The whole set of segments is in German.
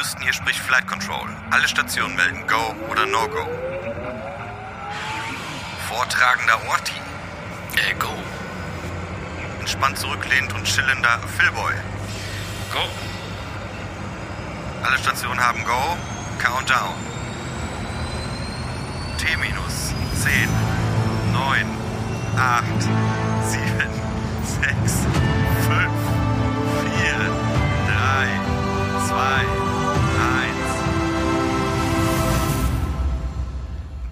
Houston, hier spricht Flight Control. Alle Stationen melden Go oder No-Go. Vortragender Orti. Äh, go. Entspannt zurücklehnt und chillender Philboy. Go. Alle Stationen haben Go. Countdown. T minus 10, 9, 8, 7, 6, 5, 4, 3, 2,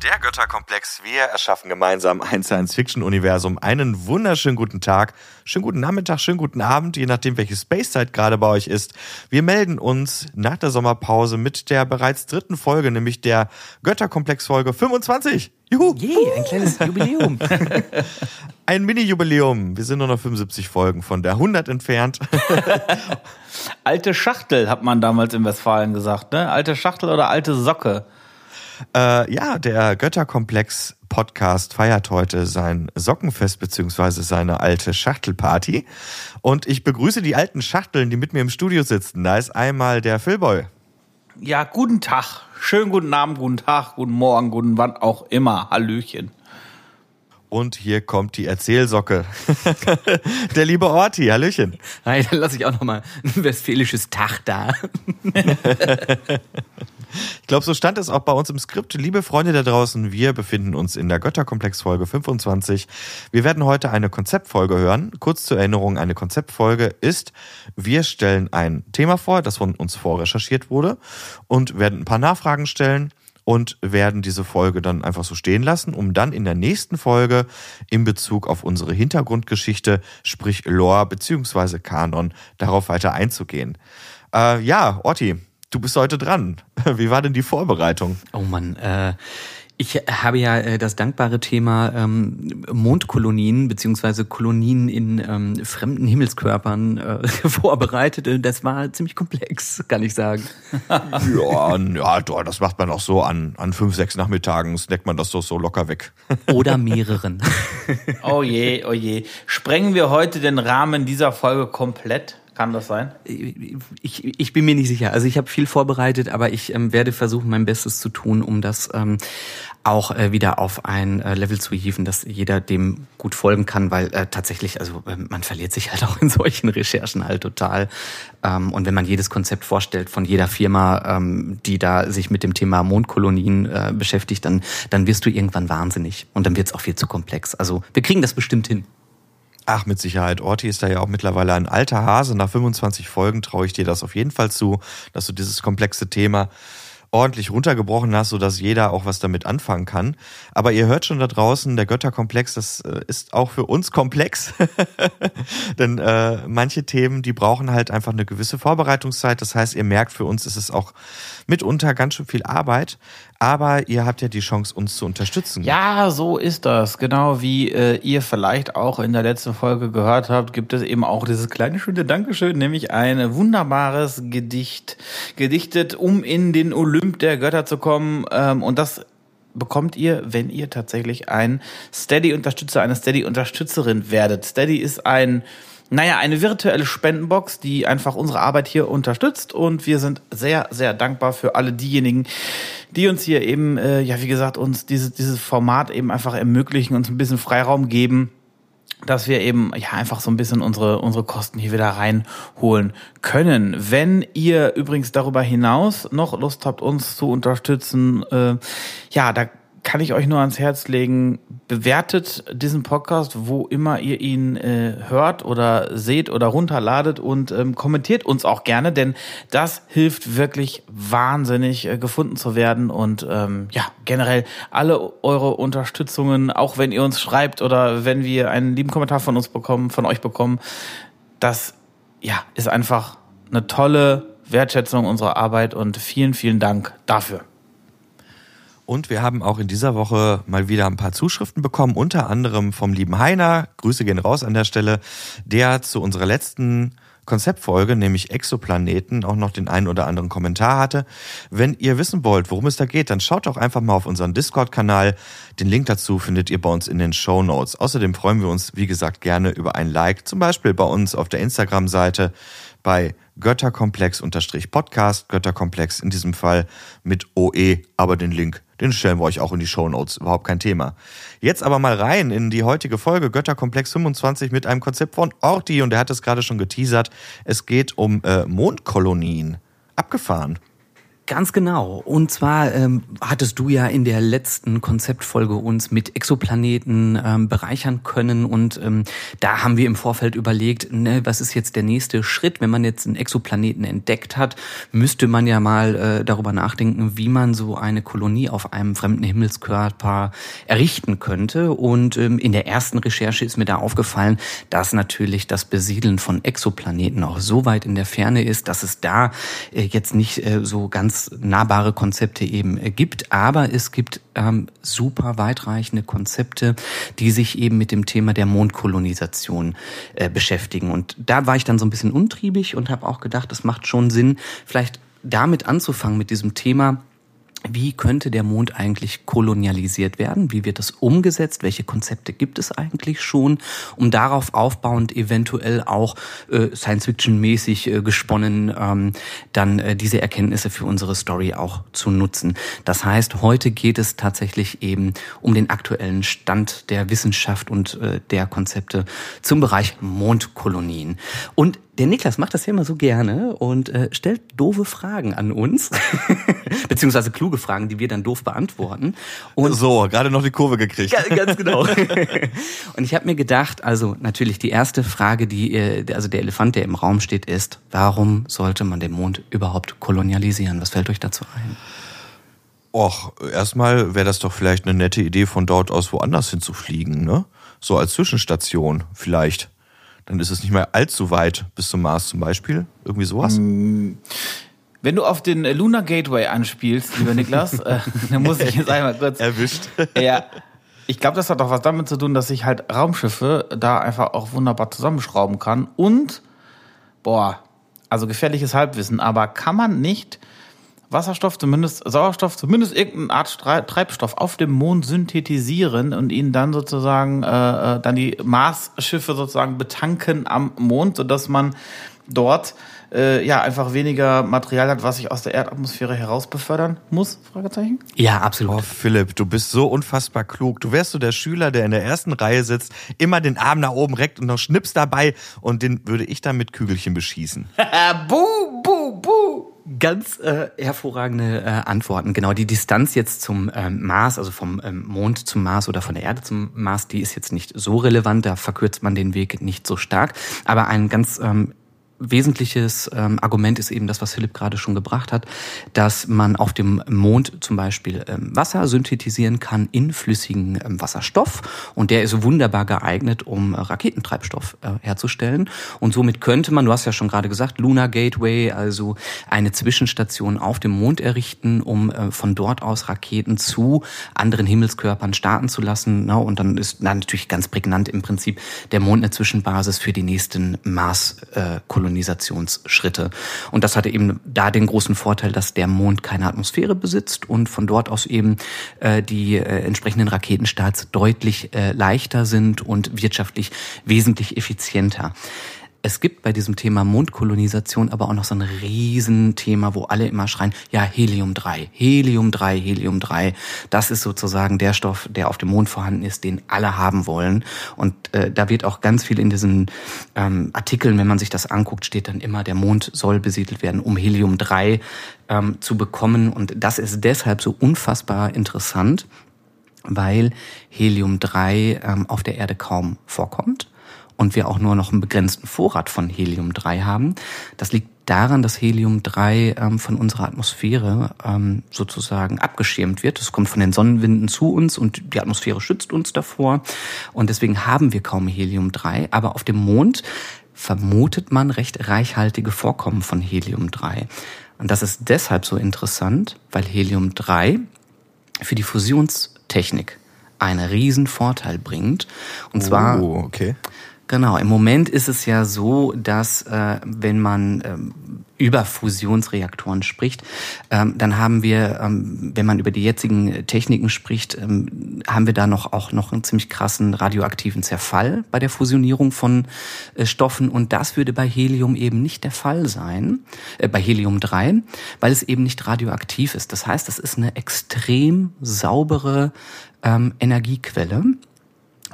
Der Götterkomplex. Wir erschaffen gemeinsam ein Science-Fiction-Universum. Einen wunderschönen guten Tag, schönen guten Nachmittag, schönen guten Abend, je nachdem, welche Spacezeit gerade bei euch ist. Wir melden uns nach der Sommerpause mit der bereits dritten Folge, nämlich der Götterkomplex-Folge 25. Juhu! Yay, ein kleines Jubiläum. Ein Mini-Jubiläum. Wir sind nur noch 75 Folgen von der 100 entfernt. alte Schachtel, hat man damals in Westfalen gesagt, ne? Alte Schachtel oder alte Socke? Äh, ja, der Götterkomplex Podcast feiert heute sein Sockenfest beziehungsweise seine alte Schachtelparty. Und ich begrüße die alten Schachteln, die mit mir im Studio sitzen. Da ist einmal der Philboy. Ja, guten Tag. Schönen guten Abend, guten Tag, guten Morgen, guten wann auch immer. Hallöchen. Und hier kommt die Erzählsocke. der liebe Orti, Hallöchen. Hi, dann lasse ich auch nochmal ein westfälisches Tag da. Ich glaube, so stand es auch bei uns im Skript. Liebe Freunde da draußen, wir befinden uns in der Götterkomplex-Folge 25. Wir werden heute eine Konzeptfolge hören. Kurz zur Erinnerung, eine Konzeptfolge ist, wir stellen ein Thema vor, das von uns vorrecherchiert wurde und werden ein paar Nachfragen stellen und werden diese Folge dann einfach so stehen lassen, um dann in der nächsten Folge in Bezug auf unsere Hintergrundgeschichte, sprich Lore beziehungsweise Kanon, darauf weiter einzugehen. Äh, ja, Orti, du bist heute dran. Wie war denn die Vorbereitung? Oh Mann, äh, ich habe ja äh, das dankbare Thema ähm, Mondkolonien beziehungsweise Kolonien in ähm, fremden Himmelskörpern äh, vorbereitet. Das war ziemlich komplex, kann ich sagen. ja, ja, das macht man auch so an, an fünf, sechs Nachmittagen, snackt man das so, so locker weg. Oder mehreren. oh je, oh je. Sprengen wir heute den Rahmen dieser Folge komplett? Kann das sein? Ich, ich bin mir nicht sicher. Also ich habe viel vorbereitet, aber ich ähm, werde versuchen, mein Bestes zu tun, um das ähm, auch äh, wieder auf ein äh, Level zu hieven, dass jeder dem gut folgen kann, weil äh, tatsächlich, also äh, man verliert sich halt auch in solchen Recherchen halt total. Ähm, und wenn man jedes Konzept vorstellt von jeder Firma, ähm, die da sich mit dem Thema Mondkolonien äh, beschäftigt, dann, dann wirst du irgendwann wahnsinnig. Und dann wird es auch viel zu komplex. Also wir kriegen das bestimmt hin. Ach, mit Sicherheit. Orti ist da ja auch mittlerweile ein alter Hase. Nach 25 Folgen traue ich dir das auf jeden Fall zu, dass du dieses komplexe Thema ordentlich runtergebrochen hast, sodass jeder auch was damit anfangen kann. Aber ihr hört schon da draußen, der Götterkomplex, das äh, ist auch für uns komplex. Denn äh, manche Themen, die brauchen halt einfach eine gewisse Vorbereitungszeit. Das heißt, ihr merkt, für uns ist es auch mitunter ganz schön viel Arbeit. Aber ihr habt ja die Chance, uns zu unterstützen. Ja, so ist das. Genau wie äh, ihr vielleicht auch in der letzten Folge gehört habt, gibt es eben auch dieses kleine schöne Dankeschön, nämlich ein wunderbares Gedicht, gedichtet, um in den Olymp der Götter zu kommen. Ähm, und das bekommt ihr, wenn ihr tatsächlich ein Steady-Unterstützer, eine Steady-Unterstützerin werdet. Steady ist ein naja, eine virtuelle Spendenbox, die einfach unsere Arbeit hier unterstützt und wir sind sehr, sehr dankbar für alle diejenigen, die uns hier eben, äh, ja, wie gesagt, uns dieses, dieses Format eben einfach ermöglichen, uns ein bisschen Freiraum geben, dass wir eben ja einfach so ein bisschen unsere unsere Kosten hier wieder reinholen können. Wenn ihr übrigens darüber hinaus noch Lust habt, uns zu unterstützen, äh, ja, da kann ich euch nur ans Herz legen, bewertet diesen Podcast, wo immer ihr ihn äh, hört oder seht oder runterladet und ähm, kommentiert uns auch gerne, denn das hilft wirklich wahnsinnig äh, gefunden zu werden und ähm, ja, generell alle eure Unterstützungen, auch wenn ihr uns schreibt oder wenn wir einen lieben Kommentar von uns bekommen, von euch bekommen, das ja, ist einfach eine tolle Wertschätzung unserer Arbeit und vielen, vielen Dank dafür. Und wir haben auch in dieser Woche mal wieder ein paar Zuschriften bekommen, unter anderem vom lieben Heiner. Grüße gehen raus an der Stelle, der zu unserer letzten Konzeptfolge, nämlich Exoplaneten, auch noch den einen oder anderen Kommentar hatte. Wenn ihr wissen wollt, worum es da geht, dann schaut doch einfach mal auf unseren Discord-Kanal. Den Link dazu findet ihr bei uns in den Show Notes. Außerdem freuen wir uns, wie gesagt, gerne über ein Like, zum Beispiel bei uns auf der Instagram-Seite bei Götterkomplex-Podcast, Götterkomplex in diesem Fall mit OE, aber den Link, den stellen wir euch auch in die Show Notes, überhaupt kein Thema. Jetzt aber mal rein in die heutige Folge Götterkomplex 25 mit einem Konzept von Orti und er hat es gerade schon geteasert. Es geht um äh, Mondkolonien. Abgefahren. Ganz genau. Und zwar ähm, hattest du ja in der letzten Konzeptfolge uns mit Exoplaneten ähm, bereichern können. Und ähm, da haben wir im Vorfeld überlegt, ne, was ist jetzt der nächste Schritt? Wenn man jetzt einen Exoplaneten entdeckt hat, müsste man ja mal äh, darüber nachdenken, wie man so eine Kolonie auf einem fremden Himmelskörper errichten könnte. Und ähm, in der ersten Recherche ist mir da aufgefallen, dass natürlich das Besiedeln von Exoplaneten auch so weit in der Ferne ist, dass es da äh, jetzt nicht äh, so ganz nahbare Konzepte eben äh, gibt, aber es gibt ähm, super weitreichende Konzepte, die sich eben mit dem Thema der Mondkolonisation äh, beschäftigen. Und da war ich dann so ein bisschen untriebig und habe auch gedacht, es macht schon Sinn, vielleicht damit anzufangen mit diesem Thema wie könnte der Mond eigentlich kolonialisiert werden? Wie wird das umgesetzt? Welche Konzepte gibt es eigentlich schon? Um darauf aufbauend eventuell auch äh, Science-Fiction-mäßig äh, gesponnen, ähm, dann äh, diese Erkenntnisse für unsere Story auch zu nutzen. Das heißt, heute geht es tatsächlich eben um den aktuellen Stand der Wissenschaft und äh, der Konzepte zum Bereich Mondkolonien. Und der Niklas macht das ja immer so gerne und äh, stellt doofe Fragen an uns, beziehungsweise kluge Fragen, die wir dann doof beantworten. Und so, gerade noch die Kurve gekriegt. Ja, ganz genau. und ich habe mir gedacht, also natürlich die erste Frage, die, äh, also der Elefant, der im Raum steht, ist, warum sollte man den Mond überhaupt kolonialisieren? Was fällt euch dazu ein? Och, erstmal wäre das doch vielleicht eine nette Idee, von dort aus woanders hinzufliegen, ne? So als Zwischenstation vielleicht dann ist es nicht mehr allzu weit bis zum Mars zum Beispiel. Irgendwie sowas. Mm. Wenn du auf den Lunar Gateway anspielst, lieber Niklas, äh, dann muss ich jetzt einmal kurz. Erwischt. Ja. Ich glaube, das hat auch was damit zu tun, dass ich halt Raumschiffe da einfach auch wunderbar zusammenschrauben kann. Und, boah, also gefährliches Halbwissen, aber kann man nicht Wasserstoff, zumindest Sauerstoff, zumindest irgendeine Art Treibstoff auf dem Mond synthetisieren und ihn dann sozusagen, äh, äh, dann die Marsschiffe sozusagen betanken am Mond, sodass man dort äh, ja einfach weniger Material hat, was sich aus der Erdatmosphäre herausbefördern muss? Fragezeichen. Ja, absolut. Oh, Philipp, du bist so unfassbar klug. Du wärst so der Schüler, der in der ersten Reihe sitzt, immer den Arm nach oben reckt und noch Schnips dabei und den würde ich dann mit Kügelchen beschießen. buh, buh, buh ganz äh, hervorragende äh, Antworten. Genau, die Distanz jetzt zum ähm, Mars, also vom ähm, Mond zum Mars oder von der Erde zum Mars, die ist jetzt nicht so relevant, da verkürzt man den Weg nicht so stark. Aber ein ganz ähm, wesentliches ähm, Argument ist eben das, was Philipp gerade schon gebracht hat, dass man auf dem Mond zum Beispiel ähm, Wasser synthetisieren kann in flüssigen ähm, Wasserstoff. Und der ist wunderbar geeignet, um äh, Raketentreibstoff äh, herzustellen. Und somit könnte man, du hast ja schon gerade gesagt, Lunar Gateway, also eine Zwischenstation auf dem Mond errichten, um äh, von dort aus Raketen zu anderen Himmelskörpern starten zu lassen. Na, und dann ist na, natürlich ganz prägnant im Prinzip der Mond eine Zwischenbasis für die nächsten Mars-Kolonien. Kolonisationsschritte. Und das hatte eben da den großen Vorteil, dass der Mond keine Atmosphäre besitzt und von dort aus eben äh, die äh, entsprechenden Raketenstarts deutlich äh, leichter sind und wirtschaftlich wesentlich effizienter. Es gibt bei diesem Thema Mondkolonisation aber auch noch so ein Riesenthema, wo alle immer schreien, ja, Helium-3, Helium-3, Helium-3. Das ist sozusagen der Stoff, der auf dem Mond vorhanden ist, den alle haben wollen. Und äh, da wird auch ganz viel in diesen ähm, Artikeln, wenn man sich das anguckt, steht dann immer, der Mond soll besiedelt werden, um Helium-3 ähm, zu bekommen. Und das ist deshalb so unfassbar interessant, weil Helium-3 ähm, auf der Erde kaum vorkommt und wir auch nur noch einen begrenzten Vorrat von Helium-3 haben. Das liegt daran, dass Helium-3 ähm, von unserer Atmosphäre ähm, sozusagen abgeschirmt wird. Das kommt von den Sonnenwinden zu uns und die Atmosphäre schützt uns davor. Und deswegen haben wir kaum Helium-3. Aber auf dem Mond vermutet man recht reichhaltige Vorkommen von Helium-3. Und das ist deshalb so interessant, weil Helium-3 für die Fusionstechnik einen riesen Vorteil bringt. Und zwar oh, okay Genau, im Moment ist es ja so, dass äh, wenn man ähm, über Fusionsreaktoren spricht, ähm, dann haben wir, ähm, wenn man über die jetzigen Techniken spricht, ähm, haben wir da noch auch noch einen ziemlich krassen radioaktiven Zerfall bei der Fusionierung von äh, Stoffen und das würde bei Helium eben nicht der Fall sein, äh, bei Helium 3, weil es eben nicht radioaktiv ist. Das heißt, das ist eine extrem saubere ähm, Energiequelle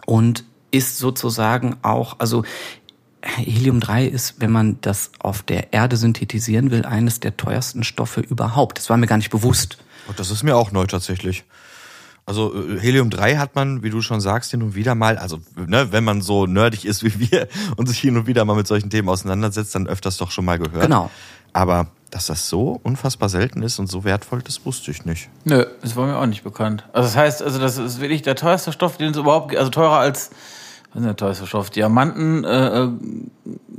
und ist sozusagen auch, also Helium-3 ist, wenn man das auf der Erde synthetisieren will, eines der teuersten Stoffe überhaupt. Das war mir gar nicht bewusst. Und das ist mir auch neu tatsächlich. Also äh, Helium-3 hat man, wie du schon sagst, hin und wieder mal, also ne, wenn man so nerdig ist wie wir und sich hin und wieder mal mit solchen Themen auseinandersetzt, dann öfters doch schon mal gehört. Genau. Aber dass das so unfassbar selten ist und so wertvoll, das wusste ich nicht. Nö, das war mir auch nicht bekannt. Also das heißt, also das ist wirklich der teuerste Stoff, den es überhaupt gibt, also teurer als was ist der teuerste Stoff? Diamanten, äh, äh,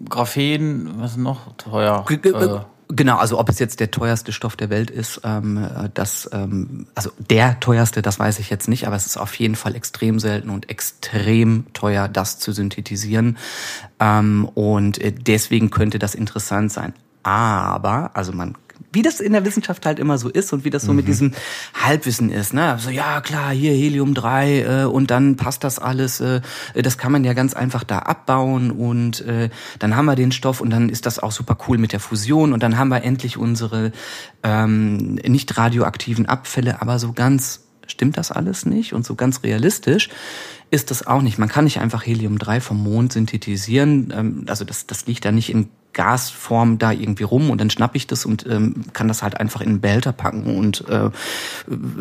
Graphen, was ist noch teuer? G g Äh, Genau, also ob es jetzt der teuerste Stoff der Welt ist, ähm, äh, das, ähm, also der teuerste, das weiß ich jetzt nicht, aber es ist auf jeden Fall extrem selten und extrem teuer, das zu synthetisieren. Ähm, und äh, deswegen könnte das interessant sein. Aber, also man wie das in der Wissenschaft halt immer so ist und wie das so mit diesem Halbwissen ist. Ne? So, ja klar, hier Helium-3 äh, und dann passt das alles. Äh, das kann man ja ganz einfach da abbauen und äh, dann haben wir den Stoff und dann ist das auch super cool mit der Fusion und dann haben wir endlich unsere ähm, nicht radioaktiven Abfälle, aber so ganz stimmt das alles nicht und so ganz realistisch ist das auch nicht. Man kann nicht einfach Helium-3 vom Mond synthetisieren. Ähm, also das, das liegt da nicht in Gasform da irgendwie rum und dann schnapp ich das und ähm, kann das halt einfach in einen Behälter packen und äh,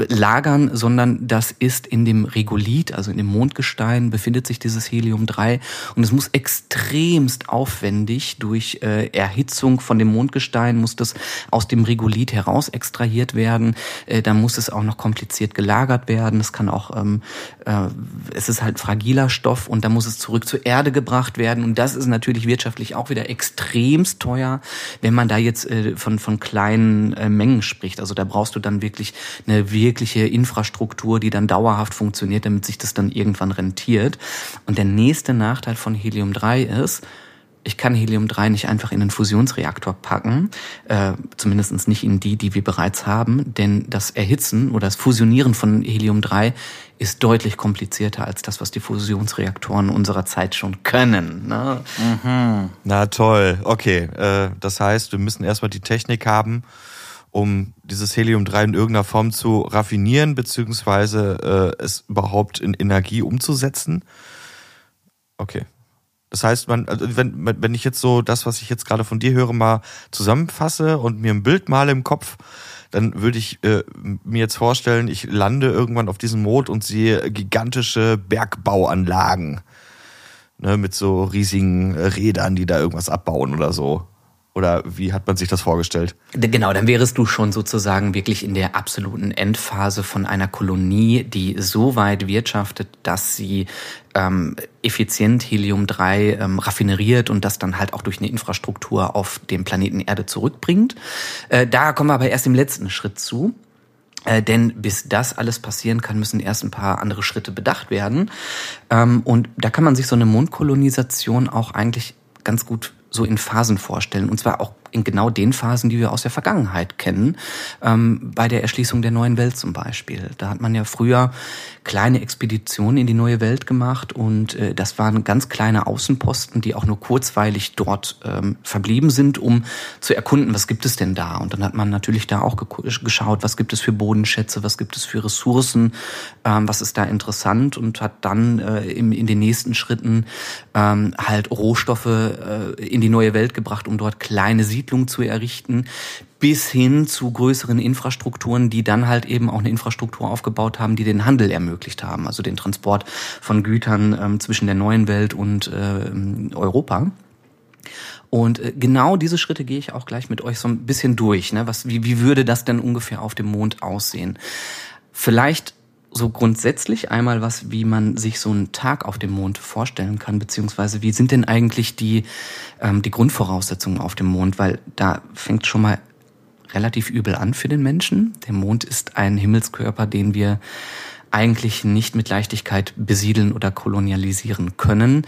lagern, sondern das ist in dem Regolith, also in dem Mondgestein, befindet sich dieses Helium-3 und es muss extremst aufwendig durch äh, Erhitzung von dem Mondgestein muss das aus dem Regolith heraus extrahiert werden. Äh, dann muss es auch noch kompliziert gelagert werden. Es kann auch, ähm, äh, es ist halt fragiler Stoff und dann muss es zurück zur Erde gebracht werden und das ist natürlich wirtschaftlich auch wieder extremst teuer, wenn man da jetzt äh, von, von kleinen äh, Mengen spricht. Also da brauchst du dann wirklich eine wirkliche Infrastruktur, die dann dauerhaft funktioniert, damit sich das dann irgendwann rentiert. Und der nächste Nachteil von Helium-3 ist, ich kann Helium-3 nicht einfach in einen Fusionsreaktor packen, äh, zumindest nicht in die, die wir bereits haben, denn das Erhitzen oder das Fusionieren von Helium-3 ist deutlich komplizierter als das, was die Fusionsreaktoren unserer Zeit schon können. Ne? Na toll, okay. Äh, das heißt, wir müssen erstmal die Technik haben, um dieses Helium-3 in irgendeiner Form zu raffinieren, beziehungsweise äh, es überhaupt in Energie umzusetzen. Okay. Das heißt, man, also wenn, wenn ich jetzt so das, was ich jetzt gerade von dir höre, mal zusammenfasse und mir ein Bild male im Kopf, dann würde ich äh, mir jetzt vorstellen, ich lande irgendwann auf diesem Mond und sehe gigantische Bergbauanlagen. Ne, mit so riesigen Rädern, die da irgendwas abbauen oder so. Oder wie hat man sich das vorgestellt? Genau, dann wärest du schon sozusagen wirklich in der absoluten Endphase von einer Kolonie, die so weit wirtschaftet, dass sie ähm, effizient Helium-3 ähm, raffineriert und das dann halt auch durch eine Infrastruktur auf dem Planeten Erde zurückbringt. Äh, da kommen wir aber erst im letzten Schritt zu. Äh, denn bis das alles passieren kann, müssen erst ein paar andere Schritte bedacht werden. Ähm, und da kann man sich so eine Mondkolonisation auch eigentlich ganz gut so in Phasen vorstellen. Und zwar auch in genau den Phasen, die wir aus der Vergangenheit kennen. Ähm, bei der Erschließung der neuen Welt zum Beispiel. Da hat man ja früher kleine Expeditionen in die neue Welt gemacht und äh, das waren ganz kleine Außenposten, die auch nur kurzweilig dort ähm, verblieben sind, um zu erkunden, was gibt es denn da. Und dann hat man natürlich da auch geschaut, was gibt es für Bodenschätze, was gibt es für Ressourcen, ähm, was ist da interessant und hat dann äh, im, in den nächsten Schritten ähm, halt Rohstoffe äh, in die neue Welt gebracht, um dort kleine Siedlungen zu errichten, bis hin zu größeren Infrastrukturen, die dann halt eben auch eine Infrastruktur aufgebaut haben, die den Handel ermöglicht haben, also den Transport von Gütern ähm, zwischen der neuen Welt und äh, Europa. Und äh, genau diese Schritte gehe ich auch gleich mit euch so ein bisschen durch. Ne? Was, wie, wie würde das denn ungefähr auf dem Mond aussehen? Vielleicht so grundsätzlich einmal was, wie man sich so einen Tag auf dem Mond vorstellen kann, beziehungsweise wie sind denn eigentlich die, ähm, die Grundvoraussetzungen auf dem Mond, weil da fängt schon mal relativ übel an für den Menschen. Der Mond ist ein Himmelskörper, den wir eigentlich nicht mit Leichtigkeit besiedeln oder kolonialisieren können,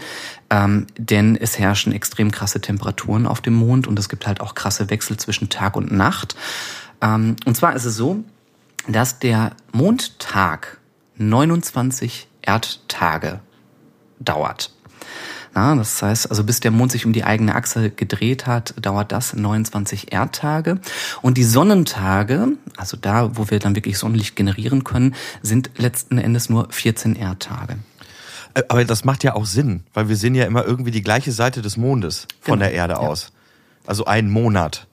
ähm, denn es herrschen extrem krasse Temperaturen auf dem Mond und es gibt halt auch krasse Wechsel zwischen Tag und Nacht. Ähm, und zwar ist es so, dass der Mondtag 29 Erdtage dauert. Ja, das heißt, also bis der Mond sich um die eigene Achse gedreht hat, dauert das 29 Erdtage. Und die Sonnentage, also da, wo wir dann wirklich Sonnenlicht generieren können, sind letzten Endes nur 14 Erdtage. Äh, Aber das macht ja auch Sinn, weil wir sehen ja immer irgendwie die gleiche Seite des Mondes von Genau, der Erde ja. aus. Also einen Monat.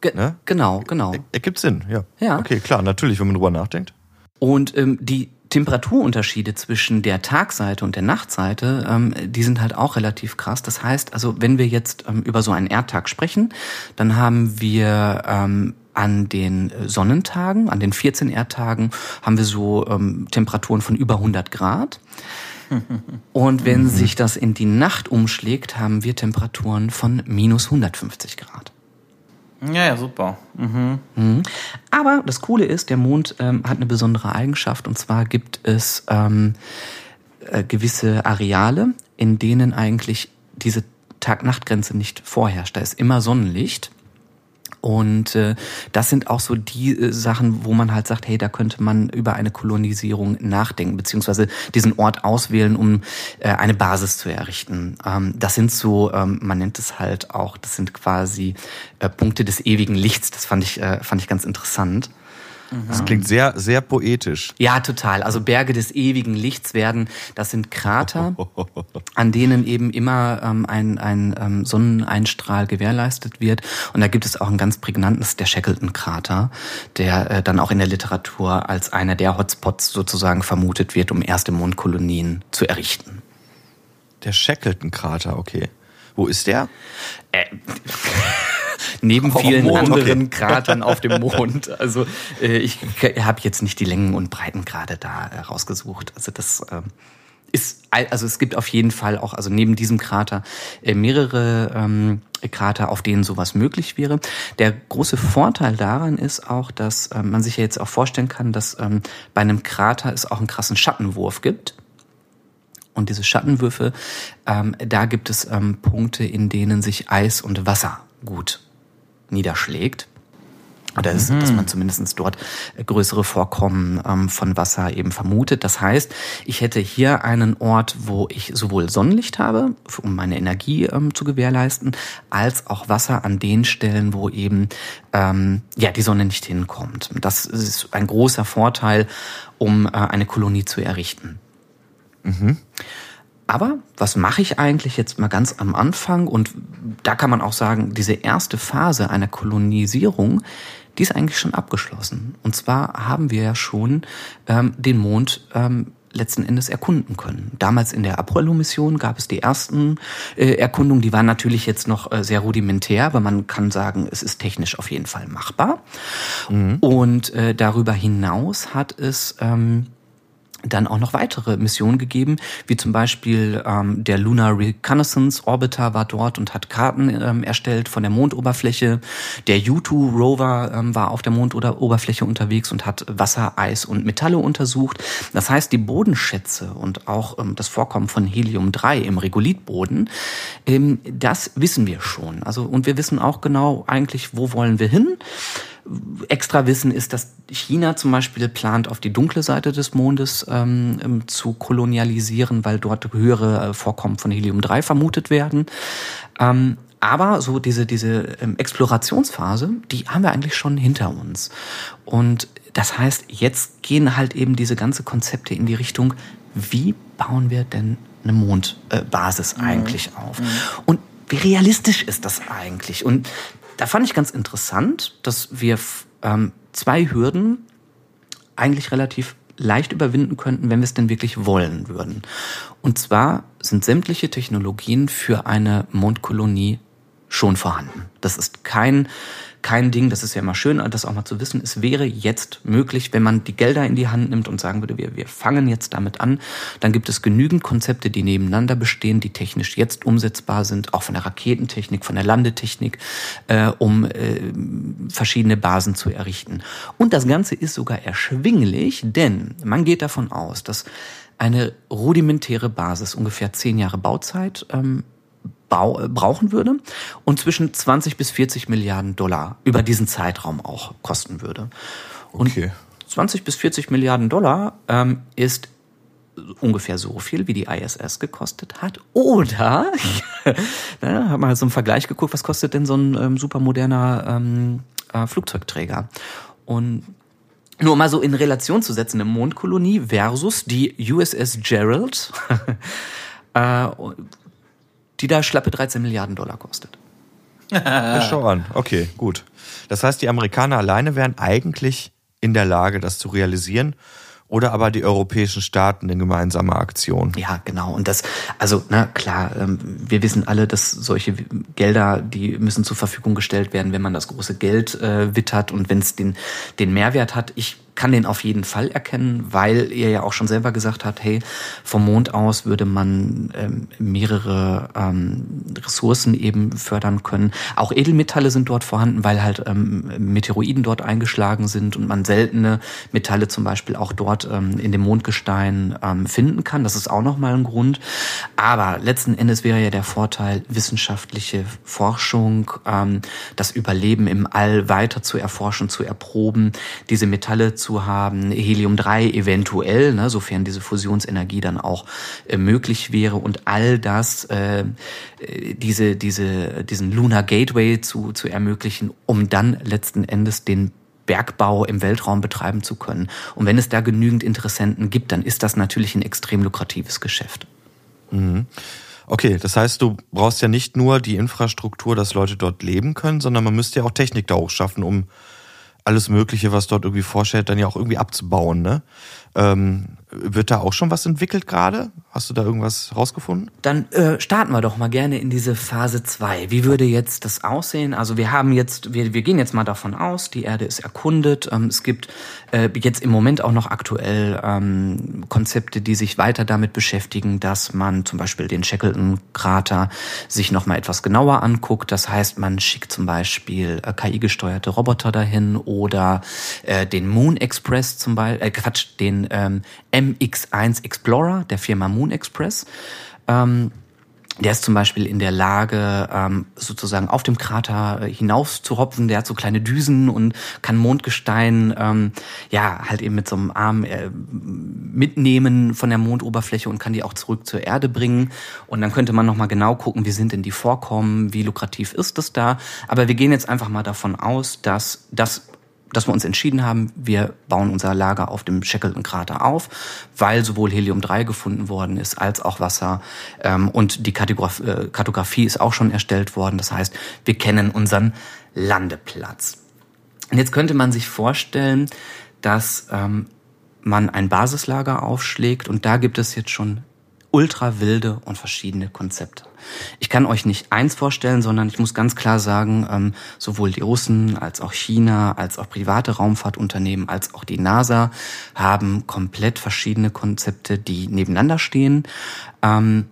Ge Ne? Genau, genau. Er- Ergibt Sinn, ja. Ja. Okay, klar, natürlich, wenn man drüber nachdenkt. Und ähm, die Temperaturunterschiede zwischen der Tagseite und der Nachtseite, ähm, die sind halt auch relativ krass. Das heißt, also wenn wir jetzt ähm, über so einen Erdtag sprechen, dann haben wir ähm, an den Sonnentagen, an den 14 Erdtagen, haben wir so ähm, Temperaturen von über 100 Grad. Und wenn sich das in die Nacht umschlägt, haben wir Temperaturen von minus 150 Grad. Ja, ja, super. Mhm. Mhm. Aber das Coole ist, der Mond ähm, hat eine besondere Eigenschaft und zwar gibt es ähm, äh, gewisse Areale, in denen eigentlich diese Tag-Nacht-Grenze nicht vorherrscht. Da ist immer Sonnenlicht. Und äh, das sind auch so die äh, Sachen, wo man halt sagt, hey, da könnte man über eine Kolonisierung nachdenken, beziehungsweise diesen Ort auswählen, um äh, eine Basis zu errichten. Ähm, das sind so, ähm, man nennt es halt auch, das sind quasi äh, Punkte des ewigen Lichts. Das fand ich, äh, fand ich ganz interessant. Das klingt sehr, sehr poetisch. Ja, total. Also Berge des ewigen Lichts werden, das sind Krater, an denen eben immer ähm, ein, ein ähm, Sonneneinstrahl gewährleistet wird. Und da gibt es auch ein ganz prägnantes, der Shackleton-Krater, der äh, dann auch in der Literatur als einer der Hotspots sozusagen vermutet wird, um erste Mondkolonien zu errichten. Der Shackleton-Krater, okay. Wo ist der? Neben Auf vielen anderen. Kratern auf dem Mond. Also äh, ich habe jetzt nicht die Längen und Breiten gerade da äh, rausgesucht. Also das ähm, ist, also es gibt auf jeden Fall auch, also neben diesem Krater äh, mehrere ähm, Krater, auf denen sowas möglich wäre. Der große Vorteil daran ist auch, dass ähm, man sich ja jetzt auch vorstellen kann, dass ähm, bei einem Krater es auch einen krassen Schattenwurf gibt. Und diese Schattenwürfe, ähm, da gibt es ähm, Punkte, in denen sich Eis und Wasser gut niederschlägt. Oder ist, dass man zumindest dort größere Vorkommen ähm, von Wasser eben vermutet. Das heißt, ich hätte hier einen Ort, wo ich sowohl Sonnenlicht habe, um meine Energie ähm, zu gewährleisten, als auch Wasser an den Stellen, wo eben ähm, ja die Sonne nicht hinkommt. Das ist ein großer Vorteil, um äh, eine Kolonie zu errichten. Aber was mache ich eigentlich jetzt mal ganz am Anfang? Und da kann man auch sagen, diese erste Phase einer Kolonisierung, die ist eigentlich schon abgeschlossen. Und zwar haben wir ja schon ähm, den Mond ähm, letzten Endes erkunden können. Damals in der Apollo-Mission gab es die ersten äh, Erkundungen, die waren natürlich jetzt noch äh, sehr rudimentär, aber man kann sagen, es ist technisch auf jeden Fall machbar. Und äh, darüber hinaus hat es ähm, dann auch noch weitere Missionen gegeben, wie zum Beispiel ähm, der Lunar Reconnaissance Orbiter war dort und hat Karten ähm, erstellt von der Mondoberfläche. Der U2 Rover ähm, war auf der Mondoberfläche unterwegs und hat Wasser, Eis und Metalle untersucht. Das heißt, die Bodenschätze und auch ähm, das Vorkommen von Helium-3 im Regolithboden, ähm, das wissen wir schon. Also und wir wissen auch genau eigentlich, wo wollen wir hin extra Wissen ist, dass China zum Beispiel plant, auf die dunkle Seite des Mondes ähm, ähm, zu kolonialisieren, weil dort höhere äh, Vorkommen von Helium-3 vermutet werden. Ähm, aber so diese, diese ähm, Explorationsphase, die haben wir eigentlich schon hinter uns. Und das heißt, jetzt gehen halt eben diese ganze Konzepte in die Richtung, wie bauen wir denn eine Mondbasis eigentlich auf? Und wie realistisch ist das eigentlich? Und da fand ich ganz interessant, dass wir ähm, zwei Hürden eigentlich relativ leicht überwinden könnten, wenn wir es denn wirklich wollen würden. Und zwar sind sämtliche Technologien für eine Mondkolonie schon vorhanden. Das ist kein kein Ding, das ist ja immer schön, das auch mal zu wissen. Es wäre jetzt möglich, wenn man die Gelder in die Hand nimmt und sagen würde, wir, wir fangen jetzt damit an, dann gibt es genügend Konzepte, die nebeneinander bestehen, die technisch jetzt umsetzbar sind, auch von der Raketentechnik, von der Landetechnik, äh, um äh, verschiedene Basen zu errichten. Und das Ganze ist sogar erschwinglich, denn man geht davon aus, dass eine rudimentäre Basis, ungefähr zehn Jahre Bauzeit, ähm, äh, brauchen würde und zwischen 20 bis 40 Milliarden Dollar über diesen Zeitraum auch kosten würde. Und okay. 20 bis 40 Milliarden Dollar ähm, ist ungefähr so viel, wie die ISS gekostet hat. Oder, da haben wir so einen Vergleich geguckt, was kostet denn so ein ähm, supermoderner ähm, äh, Flugzeugträger? Und nur mal so in Relation zu setzen, eine Mondkolonie versus die USS Gerald, äh, die da schlappe 13 Milliarden Dollar kostet. ja, schau an. Okay, gut. Das heißt, die Amerikaner alleine wären eigentlich in der Lage, das zu realisieren oder aber die europäischen Staaten in gemeinsamer Aktion. Ja, genau. Und das, also, na klar, ähm, wir wissen alle, dass solche Gelder, die müssen zur Verfügung gestellt werden, wenn man das große Geld äh, wittert und wenn es den, den Mehrwert hat. Ich kann den auf jeden Fall erkennen, weil ihr ja auch schon selber gesagt habt, hey, vom Mond aus würde man ähm, mehrere ähm, Ressourcen eben fördern können. Auch Edelmetalle sind dort vorhanden, weil halt ähm, Meteoroiden dort eingeschlagen sind und man seltene Metalle zum Beispiel auch dort ähm, in dem Mondgestein ähm, finden kann. Das ist auch nochmal ein Grund. Aber letzten Endes wäre ja der Vorteil, wissenschaftliche Forschung, ähm, das Überleben im All weiter zu erforschen, zu erproben, diese Metalle zu zu haben, Helium-3 eventuell, ne, sofern diese Fusionsenergie dann auch äh, möglich wäre und all das, äh, diese, diese, diesen Lunar Gateway zu, zu ermöglichen, um dann letzten Endes den Bergbau im Weltraum betreiben zu können. Und wenn es da genügend Interessenten gibt, dann ist das natürlich ein extrem lukratives Geschäft. Mhm. Okay, das heißt, du brauchst ja nicht nur die Infrastruktur, dass Leute dort leben können, sondern man müsste ja auch Technik da hochschaffen, um alles Mögliche, was dort irgendwie vorstellt, dann ja auch irgendwie abzubauen. Ne? Ähm, wird da auch schon was entwickelt gerade? Hast du da irgendwas rausgefunden? Dann äh, starten wir doch mal gerne in diese Phase 2. Wie würde jetzt das aussehen? Also wir haben jetzt, wir, wir gehen jetzt mal davon aus, die Erde ist erkundet. Ähm, es gibt äh, jetzt im Moment auch noch aktuell ähm, Konzepte, die sich weiter damit beschäftigen, dass man zum Beispiel den Shackleton-Krater sich nochmal etwas genauer anguckt. Das heißt, man schickt zum Beispiel äh, KI-gesteuerte Roboter dahin oder äh, den Moon Express zum Beispiel, äh, Quatsch, den ähm, MX1 Explorer der Firma Moon Express. Ähm, der ist zum Beispiel in der Lage, ähm, sozusagen auf dem Krater äh, hinaus zu hopfen. Der hat so kleine Düsen und kann Mondgestein, ähm, ja, halt eben mit so einem Arm äh, mitnehmen von der Mondoberfläche und kann die auch zurück zur Erde bringen. Und dann könnte man nochmal genau gucken, wie sind denn die Vorkommen, wie lukrativ ist das da. Aber wir gehen jetzt einfach mal davon aus, dass das dass wir uns entschieden haben, wir bauen unser Lager auf dem Shackleton-Krater auf, weil sowohl Helium-3 gefunden worden ist, als auch Wasser. Ähm, und die Kartograf äh, Kartografie ist auch schon erstellt worden. Das heißt, wir kennen unseren Landeplatz. Und jetzt könnte man sich vorstellen, dass ähm, man ein Basislager aufschlägt und da gibt es jetzt schon ultra wilde und verschiedene Konzepte. Ich kann euch nicht eins vorstellen, sondern ich muss ganz klar sagen, ähm, sowohl die Russen als auch China, als auch private Raumfahrtunternehmen, als auch die NASA haben komplett verschiedene Konzepte, die nebeneinander stehen. Ähm,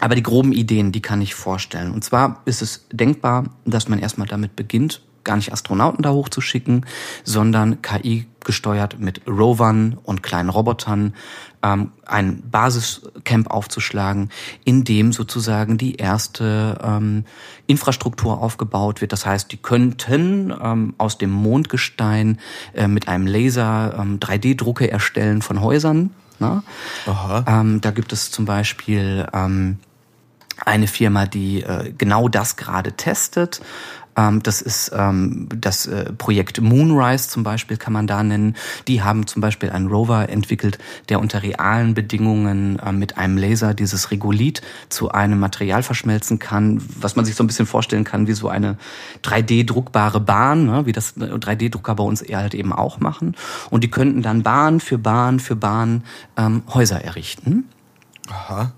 aber die groben Ideen, die kann ich vorstellen. Und zwar ist es denkbar, dass man erstmal damit beginnt, gar nicht Astronauten da hochzuschicken, sondern KI gesteuert mit Rovern und kleinen Robotern ähm, ein Basiscamp aufzuschlagen, in dem sozusagen die erste ähm, Infrastruktur aufgebaut wird. Das heißt, die könnten ähm, aus dem Mondgestein äh, mit einem Laser ähm, 3D-Drucke erstellen von Häusern. Ne? Aha. Ähm, da gibt es zum Beispiel ähm, eine Firma, die äh, genau das gerade testet. Ähm, das ist ähm, das äh, Projekt Moonrise zum Beispiel kann man da nennen. Die haben zum Beispiel einen Rover entwickelt, der unter realen Bedingungen äh, mit einem Laser dieses Regolith zu einem Material verschmelzen kann, was man sich so ein bisschen vorstellen kann wie so eine 3D-druckbare Bahn, ne, wie das 3D-Drucker bei uns halt eben auch machen. Und die könnten dann Bahn für Bahn für Bahn ähm, Häuser errichten. Aha.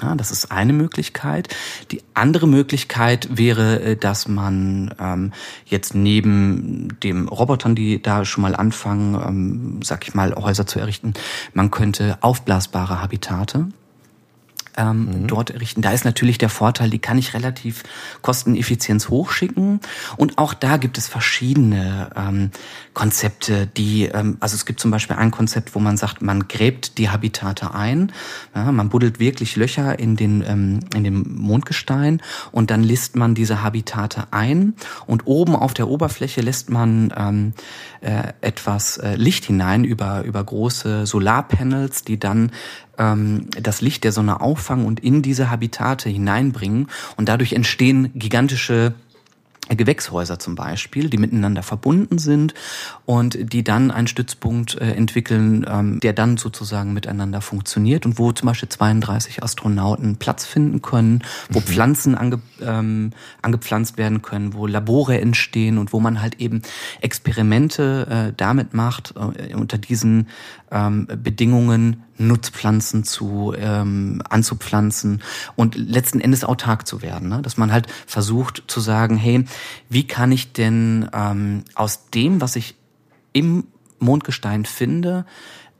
Ja, das ist eine Möglichkeit. Die andere Möglichkeit wäre, äh, dass man ähm, jetzt neben dem Robotern, die da schon mal anfangen, ähm, sag ich mal, Häuser zu errichten, man könnte aufblasbare Habitate ähm, mhm. dort errichten. Da ist natürlich der Vorteil, die kann ich relativ kosteneffizient hochschicken. Und auch da gibt es verschiedene ähm, Konzepte, die, ähm, also es gibt zum Beispiel ein Konzept, wo man sagt, man gräbt die Habitate ein, ja, man buddelt wirklich Löcher in den ähm, in dem Mondgestein und dann lässt man diese Habitate ein und oben auf der Oberfläche lässt man ähm, äh, etwas äh, Licht hinein über über große Solarpanels, die dann ähm, das Licht der Sonne auffangen und in diese Habitate hineinbringen. Und dadurch entstehen gigantische Gewächshäuser zum Beispiel, die miteinander verbunden sind und die dann einen Stützpunkt äh, entwickeln, ähm, der dann sozusagen miteinander funktioniert und wo zum Beispiel 32 Astronauten Platz finden können, wo mhm. Pflanzen ange, ähm, angepflanzt werden können, wo Labore entstehen und wo man halt eben Experimente äh, damit macht, äh, unter diesen ähm, Bedingungen Nutzpflanzen zu ähm, anzupflanzen und letzten Endes autark zu werden. Ne? Dass man halt versucht zu sagen, hey, wie kann ich denn ähm, aus dem, was ich im Mondgestein finde,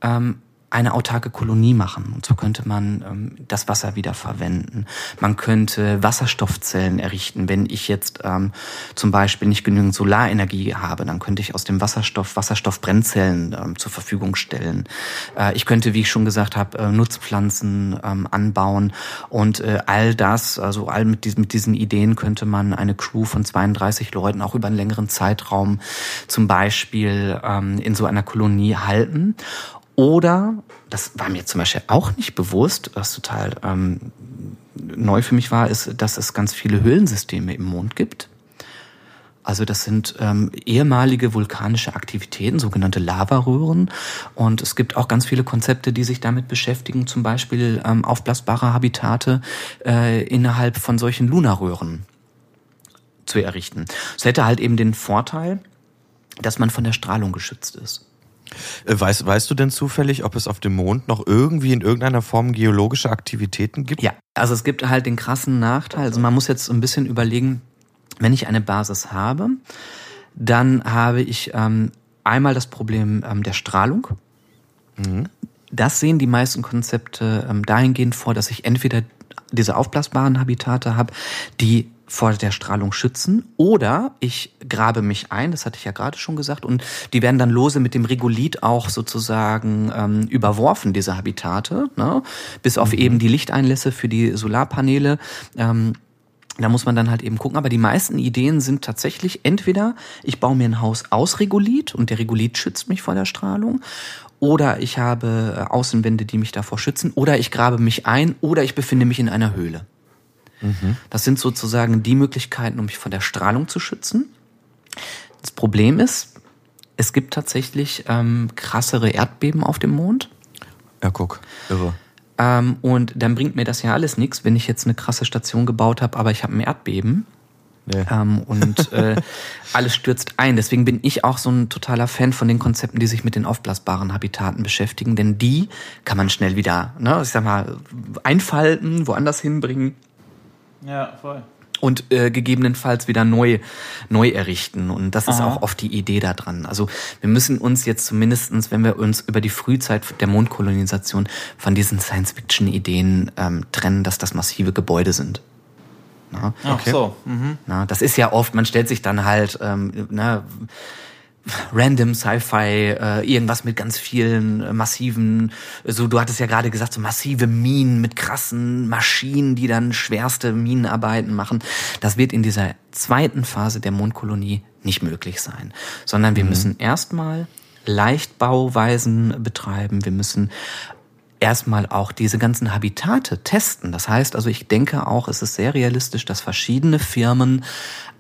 ähm, eine autarke Kolonie machen. Und so könnte man ähm, das Wasser wieder verwenden. Man könnte Wasserstoffzellen errichten. Wenn ich jetzt ähm, zum Beispiel nicht genügend Solarenergie habe, dann könnte ich aus dem Wasserstoff Wasserstoffbrennzellen ähm, zur Verfügung stellen. Äh, ich könnte, wie ich schon gesagt habe, äh, Nutzpflanzen ähm, anbauen und äh, all das, also all mit, diesen, mit diesen Ideen könnte man eine Crew von 32 Leuten auch über einen längeren Zeitraum zum Beispiel ähm, in so einer Kolonie halten. Oder, das war mir zum Beispiel auch nicht bewusst, was total ähm, neu für mich war, ist, dass es ganz viele Höhlensysteme im Mond gibt. Also das sind ähm, ehemalige vulkanische Aktivitäten, sogenannte Lavaröhren. Und es gibt auch ganz viele Konzepte, die sich damit beschäftigen, zum Beispiel ähm, aufblasbare Habitate äh, innerhalb von solchen Lunarröhren zu errichten. Es hätte halt eben den Vorteil, dass man von der Strahlung geschützt ist. Äh, weißt, weißt du denn zufällig, ob es auf dem Mond noch irgendwie in irgendeiner Form geologische Aktivitäten gibt? Ja, also es gibt halt den krassen Nachteil. Also man muss jetzt ein bisschen überlegen, wenn ich eine Basis habe, dann habe ich ähm, einmal das Problem ähm, der Strahlung. Mhm. Das sehen die meisten Konzepte ähm, dahingehend vor, dass ich entweder diese aufblasbaren Habitate habe, die vor der Strahlung schützen oder ich grabe mich ein, das hatte ich ja gerade schon gesagt, und die werden dann lose mit dem Regolith auch sozusagen ähm, überworfen, diese Habitate, ne? bis auf mhm. eben die Lichteinlässe für die Solarpaneele. Ähm, da muss man dann halt eben gucken. Aber die meisten Ideen sind tatsächlich entweder ich baue mir ein Haus aus Regolith und der Regolith schützt mich vor der Strahlung oder ich habe äh, Außenwände, die mich davor schützen oder ich grabe mich ein oder ich befinde mich in einer Höhle. Mhm. Das sind sozusagen die Möglichkeiten, um mich von der Strahlung zu schützen. Das Problem ist, es gibt tatsächlich ähm, krassere Erdbeben auf dem Mond. Ja, guck, irre. Ähm, und dann bringt mir das ja alles nichts, wenn ich jetzt eine krasse Station gebaut habe, aber ich habe ein Erdbeben. Nee. Ähm, und äh, alles stürzt ein. Deswegen bin ich auch so ein totaler Fan von den Konzepten, die sich mit den aufblasbaren Habitaten beschäftigen, denn die kann man schnell wieder, ne, ich sag mal, einfalten, woanders hinbringen. Ja, voll. Und äh, gegebenenfalls wieder neu, neu errichten. Und das ist Aha. auch oft die Idee da dran. Also wir müssen uns jetzt zumindestens, wenn wir uns über die Frühzeit der Mondkolonisation von diesen Science-Fiction-Ideen ähm, trennen, dass das massive Gebäude sind. Na? Ach so. Mhm. Na, das ist ja oft, man stellt sich dann halt, ähm, na, random Sci-Fi, äh, irgendwas mit ganz vielen äh, massiven, so du hattest ja gerade gesagt, so massive Minen mit krassen Maschinen, die dann schwerste Minenarbeiten machen. Das wird in dieser zweiten Phase der Mondkolonie nicht möglich sein, sondern wir mhm. müssen erstmal Leichtbauweisen betreiben, wir müssen erstmal auch diese ganzen Habitate testen. Das heißt also, ich denke auch, es ist sehr realistisch, dass verschiedene Firmen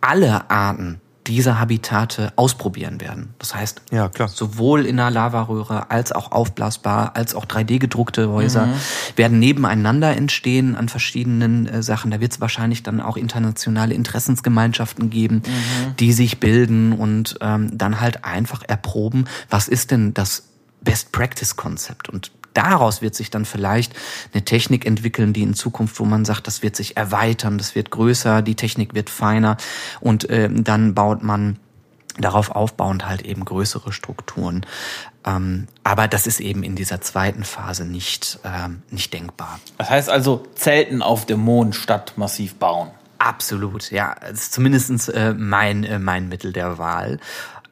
alle Arten diese Habitate ausprobieren werden. Das heißt, ja, klar. sowohl in einer Lavaröhre als auch aufblasbar, als auch 3D-gedruckte Häuser mhm. werden nebeneinander entstehen an verschiedenen äh, Sachen. Da wird es wahrscheinlich dann auch internationale Interessensgemeinschaften geben, mhm. die sich bilden und ähm, dann halt einfach erproben, was ist denn das Best-Practice-Konzept. Und daraus wird sich dann vielleicht eine Technik entwickeln, die in Zukunft, wo man sagt, das wird sich erweitern, das wird größer, die Technik wird feiner und äh, dann baut man darauf aufbauend halt eben größere Strukturen. Ähm, aber das ist eben in dieser zweiten Phase nicht, ähm, nicht denkbar. Das heißt also, Zelten auf dem Mond statt massiv bauen. Absolut, ja. Das ist zumindest äh, mein, äh, mein Mittel der Wahl.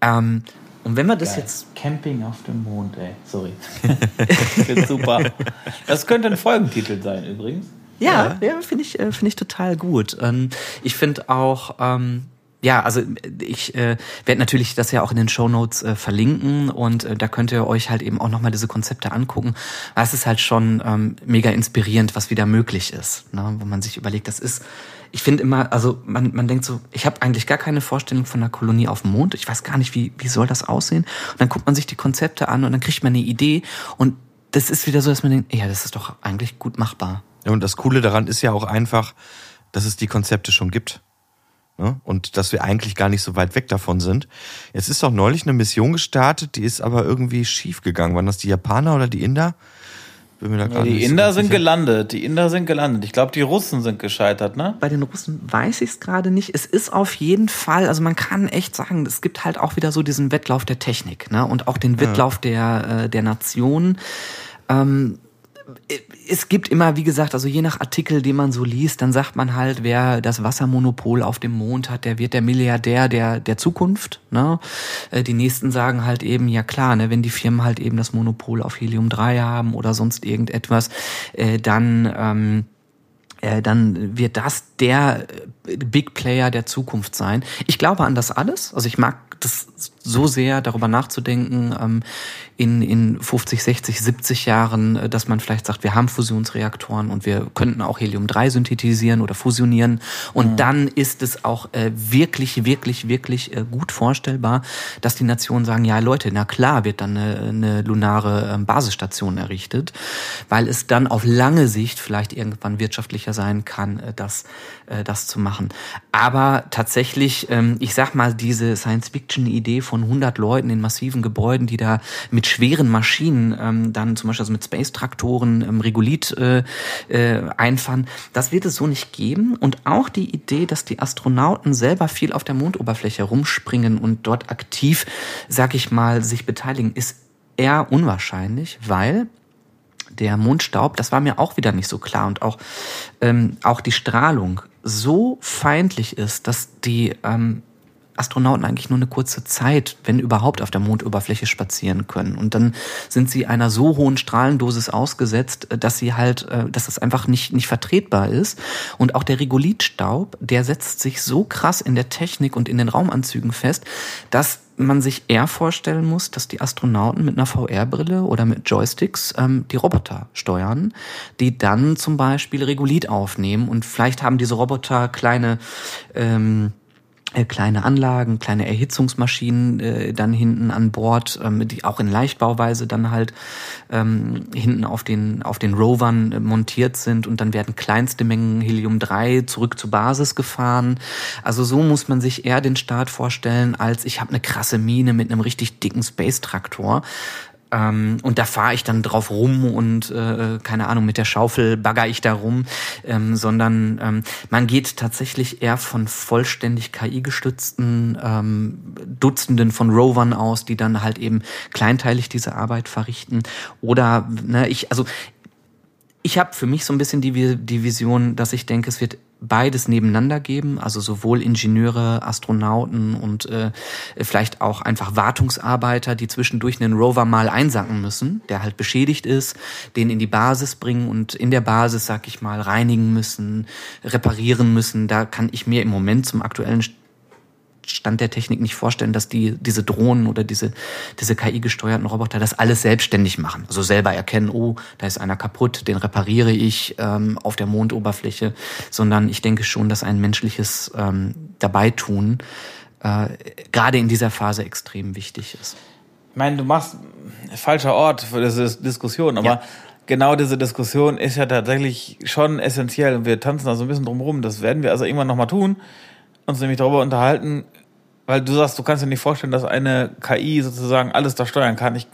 Ähm, und wenn wir das Geil. jetzt. Camping auf dem Mond, ey. Sorry. Finde super. Das könnte ein Folgentitel sein übrigens. Ja, ja, finde ich, äh, finde ich total gut. Ähm, ich finde auch, ähm, ja, also ich äh, werde natürlich das ja auch in den Shownotes äh, verlinken und äh, da könnt ihr euch halt eben auch nochmal diese Konzepte angucken. Weil es ist halt schon ähm, mega inspirierend, was wieder möglich ist. Ne? Wo man sich überlegt, das ist, ich finde immer, also man, man denkt so, ich habe eigentlich gar keine Vorstellung von einer Kolonie auf dem Mond. Ich weiß gar nicht, wie, wie soll das aussehen. Und dann guckt man sich die Konzepte an und dann kriegt man eine Idee und das ist wieder so, dass man denkt, ja, das ist doch eigentlich gut machbar. Ja, und das Coole daran ist ja auch einfach, dass es die Konzepte schon gibt. Ne? Und dass wir eigentlich gar nicht so weit weg davon sind. Jetzt ist doch neulich eine Mission gestartet, die ist aber irgendwie schief gegangen. Waren das die Japaner oder die Inder? Bin mir da gerade Die Inder sind sicher. gelandet. Die Inder sind gelandet. Ich glaube, die Russen sind gescheitert, ne? Bei den Russen weiß ich es gerade nicht. Es ist auf jeden Fall, also man kann echt sagen, es gibt halt auch wieder so diesen Wettlauf der Technik, ne? Und auch den Wettlauf der, äh, der Nationen. Ähm, es gibt immer, wie gesagt, also je nach Artikel, den man so liest, dann sagt man halt, wer das Wassermonopol auf dem Mond hat, der wird der Milliardär der, der Zukunft. Ne? Äh, Die nächsten sagen halt eben, ja klar, ne, wenn die Firmen halt eben das Monopol auf Helium-3 haben oder sonst irgendetwas, äh, dann... Ähm, äh, dann wird das der äh, Big Player der Zukunft sein. Ich glaube an das alles. Also ich mag das so sehr, darüber nachzudenken, ähm, in, in 50, 60, 70 Jahren, äh, dass man vielleicht sagt, wir haben Fusionsreaktoren und wir könnten auch Helium-3 synthetisieren oder fusionieren. Und dann ist es auch äh, wirklich, wirklich, wirklich äh, gut vorstellbar, dass die Nationen sagen, ja Leute, na klar wird dann eine, eine lunare ähm, Basisstation errichtet, weil es dann auf lange Sicht vielleicht irgendwann wirtschaftlicher sein kann, äh, das, äh, das zu machen. Aber tatsächlich, ähm, ich sag mal, diese Science-Fiction-Idee von 100 Leuten in massiven Gebäuden, die da mit schweren Maschinen ähm, dann zum Beispiel also mit Space-Traktoren ähm, Regolith äh, äh, einfahren, das wird es so nicht geben. Und auch die Idee, dass die Astronauten selber viel auf der Mondoberfläche rumspringen und dort aktiv, sag ich mal, sich beteiligen, ist eher unwahrscheinlich, weil der Mondstaub, das war mir auch wieder nicht so klar und auch, ähm, auch die Strahlung so feindlich ist, dass die ähm, Astronauten eigentlich nur eine kurze Zeit, wenn überhaupt, auf der Mondoberfläche spazieren können. Und dann sind sie einer so hohen Strahlendosis ausgesetzt, äh, dass sie halt, äh, dass das einfach nicht, nicht vertretbar ist. Und auch der Regolithstaub, der setzt sich so krass in der Technik und in den Raumanzügen fest, dass man sich eher vorstellen muss, dass die Astronauten mit einer VR-Brille oder mit Joysticks ähm, die Roboter steuern, die dann zum Beispiel Regolith aufnehmen und vielleicht haben diese Roboter kleine ähm, äh, kleine Anlagen, kleine Erhitzungsmaschinen äh, dann hinten an Bord, ähm, die auch in Leichtbauweise dann halt ähm, hinten auf den auf den Rovern äh, montiert sind und dann werden kleinste Mengen Helium-3 zurück zur Basis gefahren. Also so muss man sich eher den Start vorstellen, als ich habe eine krasse Mine mit einem richtig dicken Space-Traktor. Ähm, und da fahre ich dann drauf rum und äh, keine Ahnung, mit der Schaufel bagger ich da rum, ähm, sondern ähm, man geht tatsächlich eher von vollständig KI-gestützten ähm, Dutzenden von Rovern aus, die dann halt eben kleinteilig diese Arbeit verrichten. Oder, ne, ich, also ich habe für mich so ein bisschen die, die Vision, dass ich denke, es wird beides nebeneinander geben, also sowohl Ingenieure, Astronauten und äh, vielleicht auch einfach Wartungsarbeiter, die zwischendurch einen Rover mal einsacken müssen, der halt beschädigt ist, den in die Basis bringen und in der Basis, sag ich mal, reinigen müssen, reparieren müssen. Da kann ich mir im Moment zum aktuellen Stand der Technik nicht vorstellen, dass die diese Drohnen oder diese diese KI-gesteuerten Roboter das alles selbstständig machen. Also selber erkennen, oh, da ist einer kaputt, den repariere ich ähm, auf der Mondoberfläche, sondern ich denke schon, dass ein menschliches ähm, Dabeitun äh, gerade in dieser Phase extrem wichtig ist. Ich meine, du machst falscher Ort für diese Diskussion, aber Ja. genau diese Diskussion ist ja tatsächlich schon essentiell und wir tanzen da so ein bisschen drum rum. Das werden wir also irgendwann nochmal tun, uns nämlich darüber unterhalten, weil du sagst, du kannst dir nicht vorstellen, dass eine KI sozusagen alles da steuern kann. Ich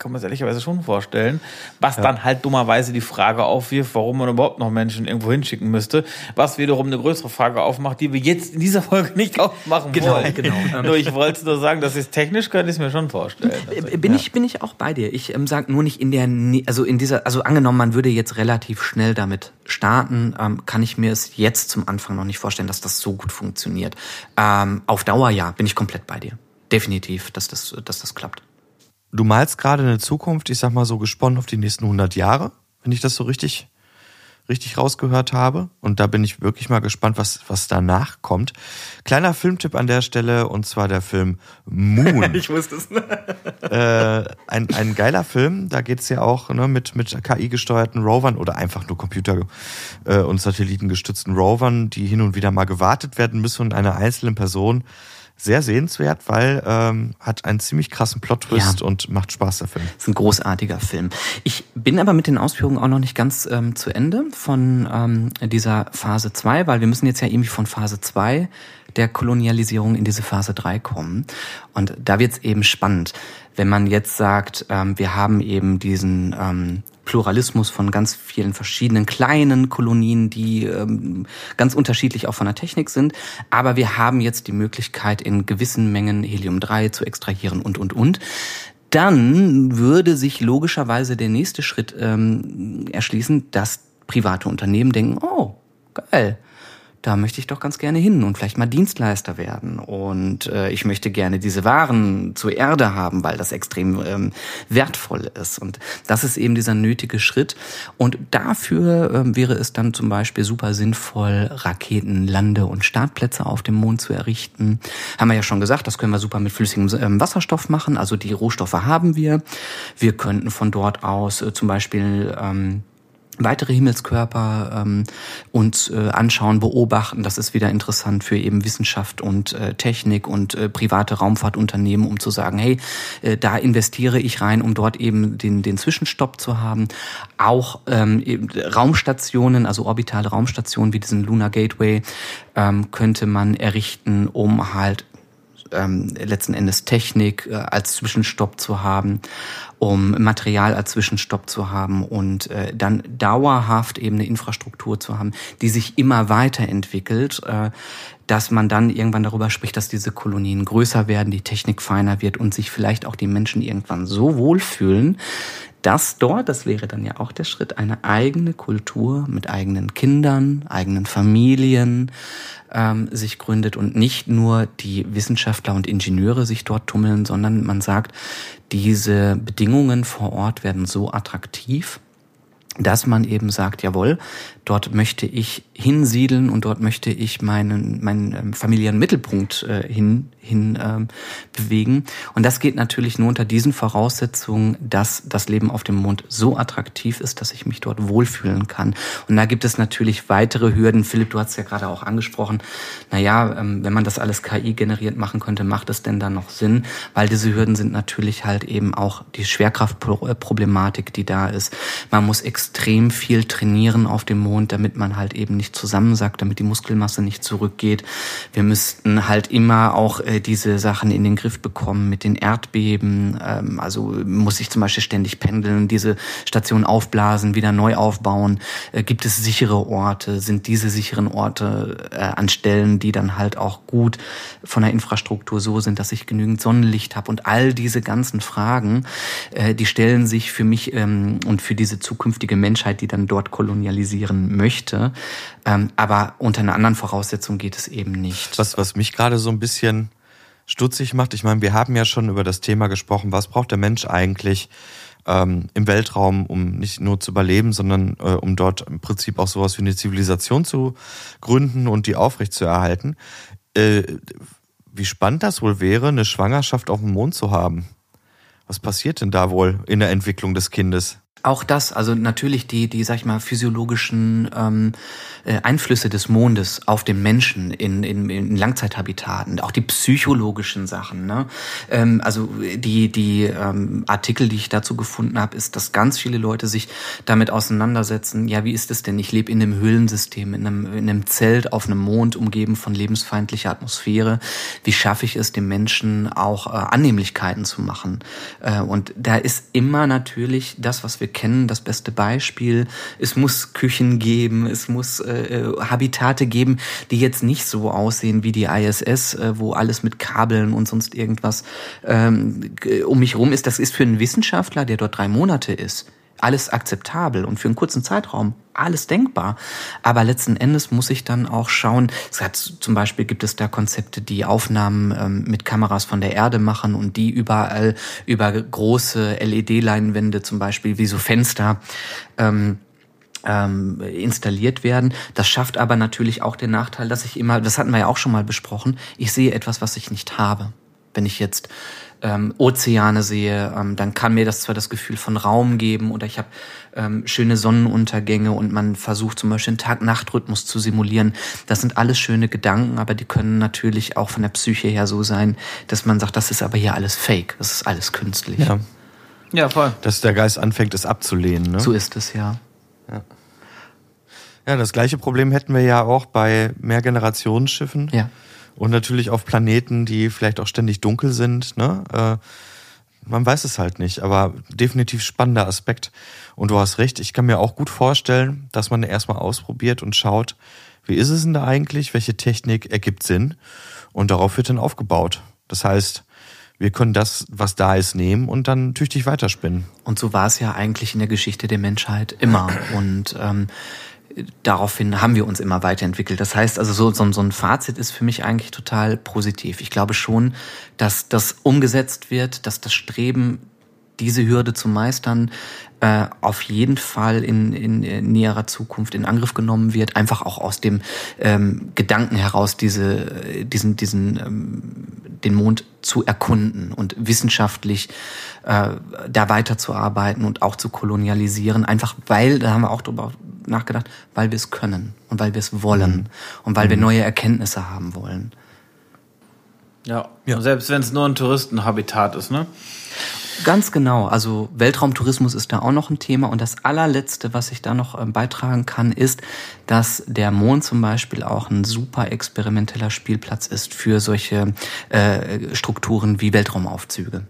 kann man sich ehrlicherweise schon vorstellen. Was ja. dann halt dummerweise die Frage aufwirft, warum man überhaupt noch Menschen irgendwo hinschicken müsste. Was wiederum eine größere Frage aufmacht, die wir jetzt in dieser Folge nicht aufmachen genau, wollen. Genau, nur ich wollte nur sagen, dass es technisch könnte ich es mir schon vorstellen. Also, bin ja. ich bin ich auch bei dir. Ich ähm, sage nur nicht in der also in dieser also angenommen man würde jetzt relativ schnell damit starten, ähm, kann ich mir es jetzt zum Anfang noch nicht vorstellen, dass das so gut funktioniert. Ähm, auf Dauer ja, bin ich komplett bei dir. Definitiv, dass das dass das klappt. Du malst gerade eine Zukunft, ich sag mal so gesponnen auf die nächsten 100 Jahre, wenn ich das so richtig, richtig rausgehört habe. Und da bin ich wirklich mal gespannt, was, was danach kommt. Kleiner Filmtipp an der Stelle, und zwar der Film Moon. ich wusste es. äh, ein, ein geiler Film, da geht's ja auch ne, mit, mit KI-gesteuerten Rovern oder einfach nur Computer- äh, und Satellitengestützten Rovern, die hin und wieder mal gewartet werden müssen und einer einzelnen Person sehr sehenswert, weil ähm, hat einen ziemlich krassen Plot-Twist ja. und macht Spaß, der Film. ist ein großartiger Film. Ich bin aber mit den Ausführungen auch noch nicht ganz ähm, zu Ende von ähm, dieser Phase 2, weil wir müssen jetzt ja irgendwie von Phase 2 der Kolonialisierung in diese Phase 3 kommen. Und da wird's eben spannend, wenn man jetzt sagt, ähm, wir haben eben diesen ähm, Pluralismus von ganz vielen verschiedenen kleinen Kolonien, die ähm, ganz unterschiedlich auch von der Technik sind. Aber wir haben jetzt die Möglichkeit, in gewissen Mengen Helium-3 zu extrahieren und, und, und dann würde sich logischerweise der nächste Schritt ähm, erschließen, dass private Unternehmen denken, oh, geil, da möchte ich doch ganz gerne hin und vielleicht mal Dienstleister werden. Und äh, ich möchte gerne diese Waren zur Erde haben, weil das extrem ähm, wertvoll ist. Und das ist eben dieser nötige Schritt. Und dafür ähm, wäre es dann zum Beispiel super sinnvoll, Raketen, Lande- und Startplätze auf dem Mond zu errichten. Haben wir ja schon gesagt, das können wir super mit flüssigem ähm, Wasserstoff machen. Also die Rohstoffe haben wir. Wir könnten von dort aus äh, zum Beispiel ähm, weitere Himmelskörper ähm, uns äh, anschauen, beobachten. Das ist wieder interessant für eben Wissenschaft und äh, Technik und äh, private Raumfahrtunternehmen, um zu sagen, hey, äh, da investiere ich rein, um dort eben den, den Zwischenstopp zu haben. Auch ähm, Raumstationen, also orbitale Raumstationen wie diesen Lunar Gateway, ähm, könnte man errichten, um halt ähm, letzten Endes Technik äh, als Zwischenstopp zu haben, um Material als Zwischenstopp zu haben und äh, dann dauerhaft eben eine Infrastruktur zu haben, die sich immer weiterentwickelt, äh, dass man dann irgendwann darüber spricht, dass diese Kolonien größer werden, die Technik feiner wird und sich vielleicht auch die Menschen irgendwann so wohlfühlen, dass dort, das wäre dann ja auch der Schritt, eine eigene Kultur mit eigenen Kindern, eigenen Familien ähm, sich gründet und nicht nur die Wissenschaftler und Ingenieure sich dort tummeln, sondern man sagt, diese Bedingungen vor Ort werden so attraktiv, dass man eben sagt, jawohl, dort möchte ich hinsiedeln und dort möchte ich meinen, meinen ähm, familiären Mittelpunkt äh, hin, hin ähm, bewegen. Und das geht natürlich nur unter diesen Voraussetzungen, dass das Leben auf dem Mond so attraktiv ist, dass ich mich dort wohlfühlen kann. Und da gibt es natürlich weitere Hürden. Philipp, du hast ja gerade auch angesprochen. Naja, ähm, wenn man das alles KI generiert machen könnte, macht es denn dann noch Sinn? Weil diese Hürden sind natürlich halt eben auch die Schwerkraftproblematik, die da ist. Man muss extrem viel trainieren auf dem Mond, damit man halt eben nicht zusammensackt, damit die Muskelmasse nicht zurückgeht. Wir müssten halt immer auch äh, diese Sachen in den Griff bekommen mit den Erdbeben. Ähm, also muss ich zum Beispiel ständig pendeln, diese Station aufblasen, wieder neu aufbauen. Äh, gibt es sichere Orte? Sind diese sicheren Orte äh, an Stellen, die dann halt auch gut von der Infrastruktur so sind, dass ich genügend Sonnenlicht habe? Und all diese ganzen Fragen, äh, die stellen sich für mich ähm, und für diese zukünftige Menschheit, die dann dort kolonialisieren möchte. Ähm, aber unter einer anderen Voraussetzung geht es eben nicht. Was, was mich gerade so ein bisschen stutzig macht, ich meine, wir haben ja schon über das Thema gesprochen, was braucht der Mensch eigentlich ähm, im Weltraum, um nicht nur zu überleben, sondern äh, um dort im Prinzip auch sowas wie eine Zivilisation zu gründen und die aufrechtzuerhalten. Äh, wie spannend das wohl wäre, eine Schwangerschaft auf dem Mond zu haben. Was passiert denn da wohl in der Entwicklung des Kindes? Auch das, also natürlich die, die, sag ich mal, physiologischen ähm, äh, Einflüsse des Mondes auf den Menschen in, in, in Langzeithabitaten, auch die psychologischen Sachen. Ne? Ähm, also die, die ähm, Artikel, die ich dazu gefunden habe, ist, dass ganz viele Leute sich damit auseinandersetzen, ja, wie ist es denn? Ich lebe in einem Höhlensystem, in einem, in einem Zelt auf einem Mond, umgeben von lebensfeindlicher Atmosphäre. Wie schaffe ich es, dem Menschen auch äh, Annehmlichkeiten zu machen? Äh, und da ist immer natürlich das, was wir kennen, das beste Beispiel. Es muss Küchen geben, es muss äh, äh, Habitate geben, die jetzt nicht so aussehen wie die ISS, äh, wo alles mit Kabeln und sonst irgendwas ähm, um mich rum ist. Das ist für einen Wissenschaftler, der dort drei Monate ist, alles akzeptabel und für einen kurzen Zeitraum alles denkbar. Aber letzten Endes muss ich dann auch schauen, es hat, zum Beispiel gibt es da Konzepte, die Aufnahmen ähm, mit Kameras von der Erde machen und die überall über große LED-Leinwände, zum Beispiel wie so Fenster, ähm, ähm, installiert werden. Das schafft aber natürlich auch den Nachteil, dass ich immer, das hatten wir ja auch schon mal besprochen, ich sehe etwas, was ich nicht habe. Wenn ich jetzt ähm, Ozeane sehe, ähm, dann kann mir das zwar das Gefühl von Raum geben oder ich habe ähm, schöne Sonnenuntergänge und man versucht zum Beispiel einen Tag-Nacht-Rhythmus zu simulieren. Das sind alles schöne Gedanken, aber die können natürlich auch von der Psyche her so sein, dass man sagt, das ist aber hier alles Fake, das ist alles künstlich. Ja. Ja, voll. Dass der Geist anfängt, es abzulehnen. Ne? So ist es ja. Ja, das gleiche Problem hätten wir ja auch bei Mehrgenerationsschiffen. Ja. Und natürlich auf Planeten, die vielleicht auch ständig dunkel sind. Ne? Äh, man weiß es halt nicht, aber definitiv spannender Aspekt. Und du hast recht, ich kann mir auch gut vorstellen, dass man erstmal ausprobiert und schaut, wie ist es denn da eigentlich, welche Technik ergibt Sinn und darauf wird dann aufgebaut. Das heißt, wir können das, was da ist, nehmen und dann tüchtig weiterspinnen. Und so war es ja eigentlich in der Geschichte der Menschheit immer. Und ähm, daraufhin haben wir uns immer weiterentwickelt. Das heißt also, so, so, so ein Fazit ist für mich eigentlich total positiv. Ich glaube schon, dass das umgesetzt wird, dass das Streben, diese Hürde zu meistern, äh, auf jeden Fall in, in, in näherer Zukunft in Angriff genommen wird, einfach auch aus dem ähm, Gedanken heraus, diese, diesen, diesen, ähm, den Mond zu erkunden und wissenschaftlich äh, da weiterzuarbeiten und auch zu kolonialisieren, einfach weil, da haben wir auch drüber nachgedacht, weil wir es können und weil wir es wollen Mhm. und weil wir neue Erkenntnisse haben wollen. Ja. Ja. Selbst wenn es nur ein Touristenhabitat ist, ne? Ganz genau. Also Weltraumtourismus ist da auch noch ein Thema. Und das allerletzte, was ich da noch ähm, beitragen kann, ist, dass der Mond zum Beispiel auch ein super experimenteller Spielplatz ist für solche äh, Strukturen wie Weltraumaufzüge.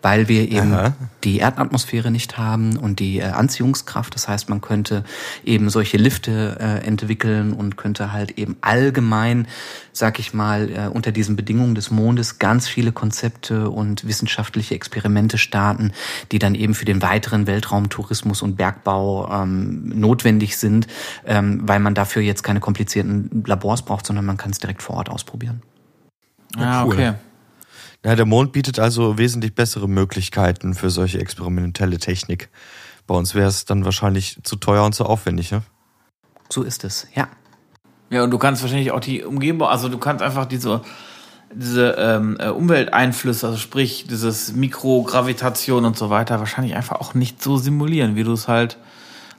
Weil wir eben Aha. die Erdatmosphäre nicht haben und die äh, Anziehungskraft. Das heißt, man könnte eben solche Lifte äh, entwickeln und könnte halt eben allgemein, sag ich mal, äh, unter diesen Bedingungen des Mondes ganz viele Konzepte und wissenschaftliche Experimente starten, die dann eben für den weiteren Weltraumtourismus und Bergbau ähm, notwendig sind, ähm, weil man dafür jetzt keine komplizierten Labors braucht, sondern man kann es direkt vor Ort ausprobieren. Ja, cool. okay. Ja, der Mond bietet also wesentlich bessere Möglichkeiten für solche experimentelle Technik. Bei uns wäre es dann wahrscheinlich zu teuer und zu aufwendig, ne? So ist es, ja. Ja, und du kannst wahrscheinlich auch die Umgebung, also du kannst einfach diese, diese ähm, äh, Umwelteinflüsse, also sprich dieses Mikrogravitation und so weiter, wahrscheinlich einfach auch nicht so simulieren, wie du es halt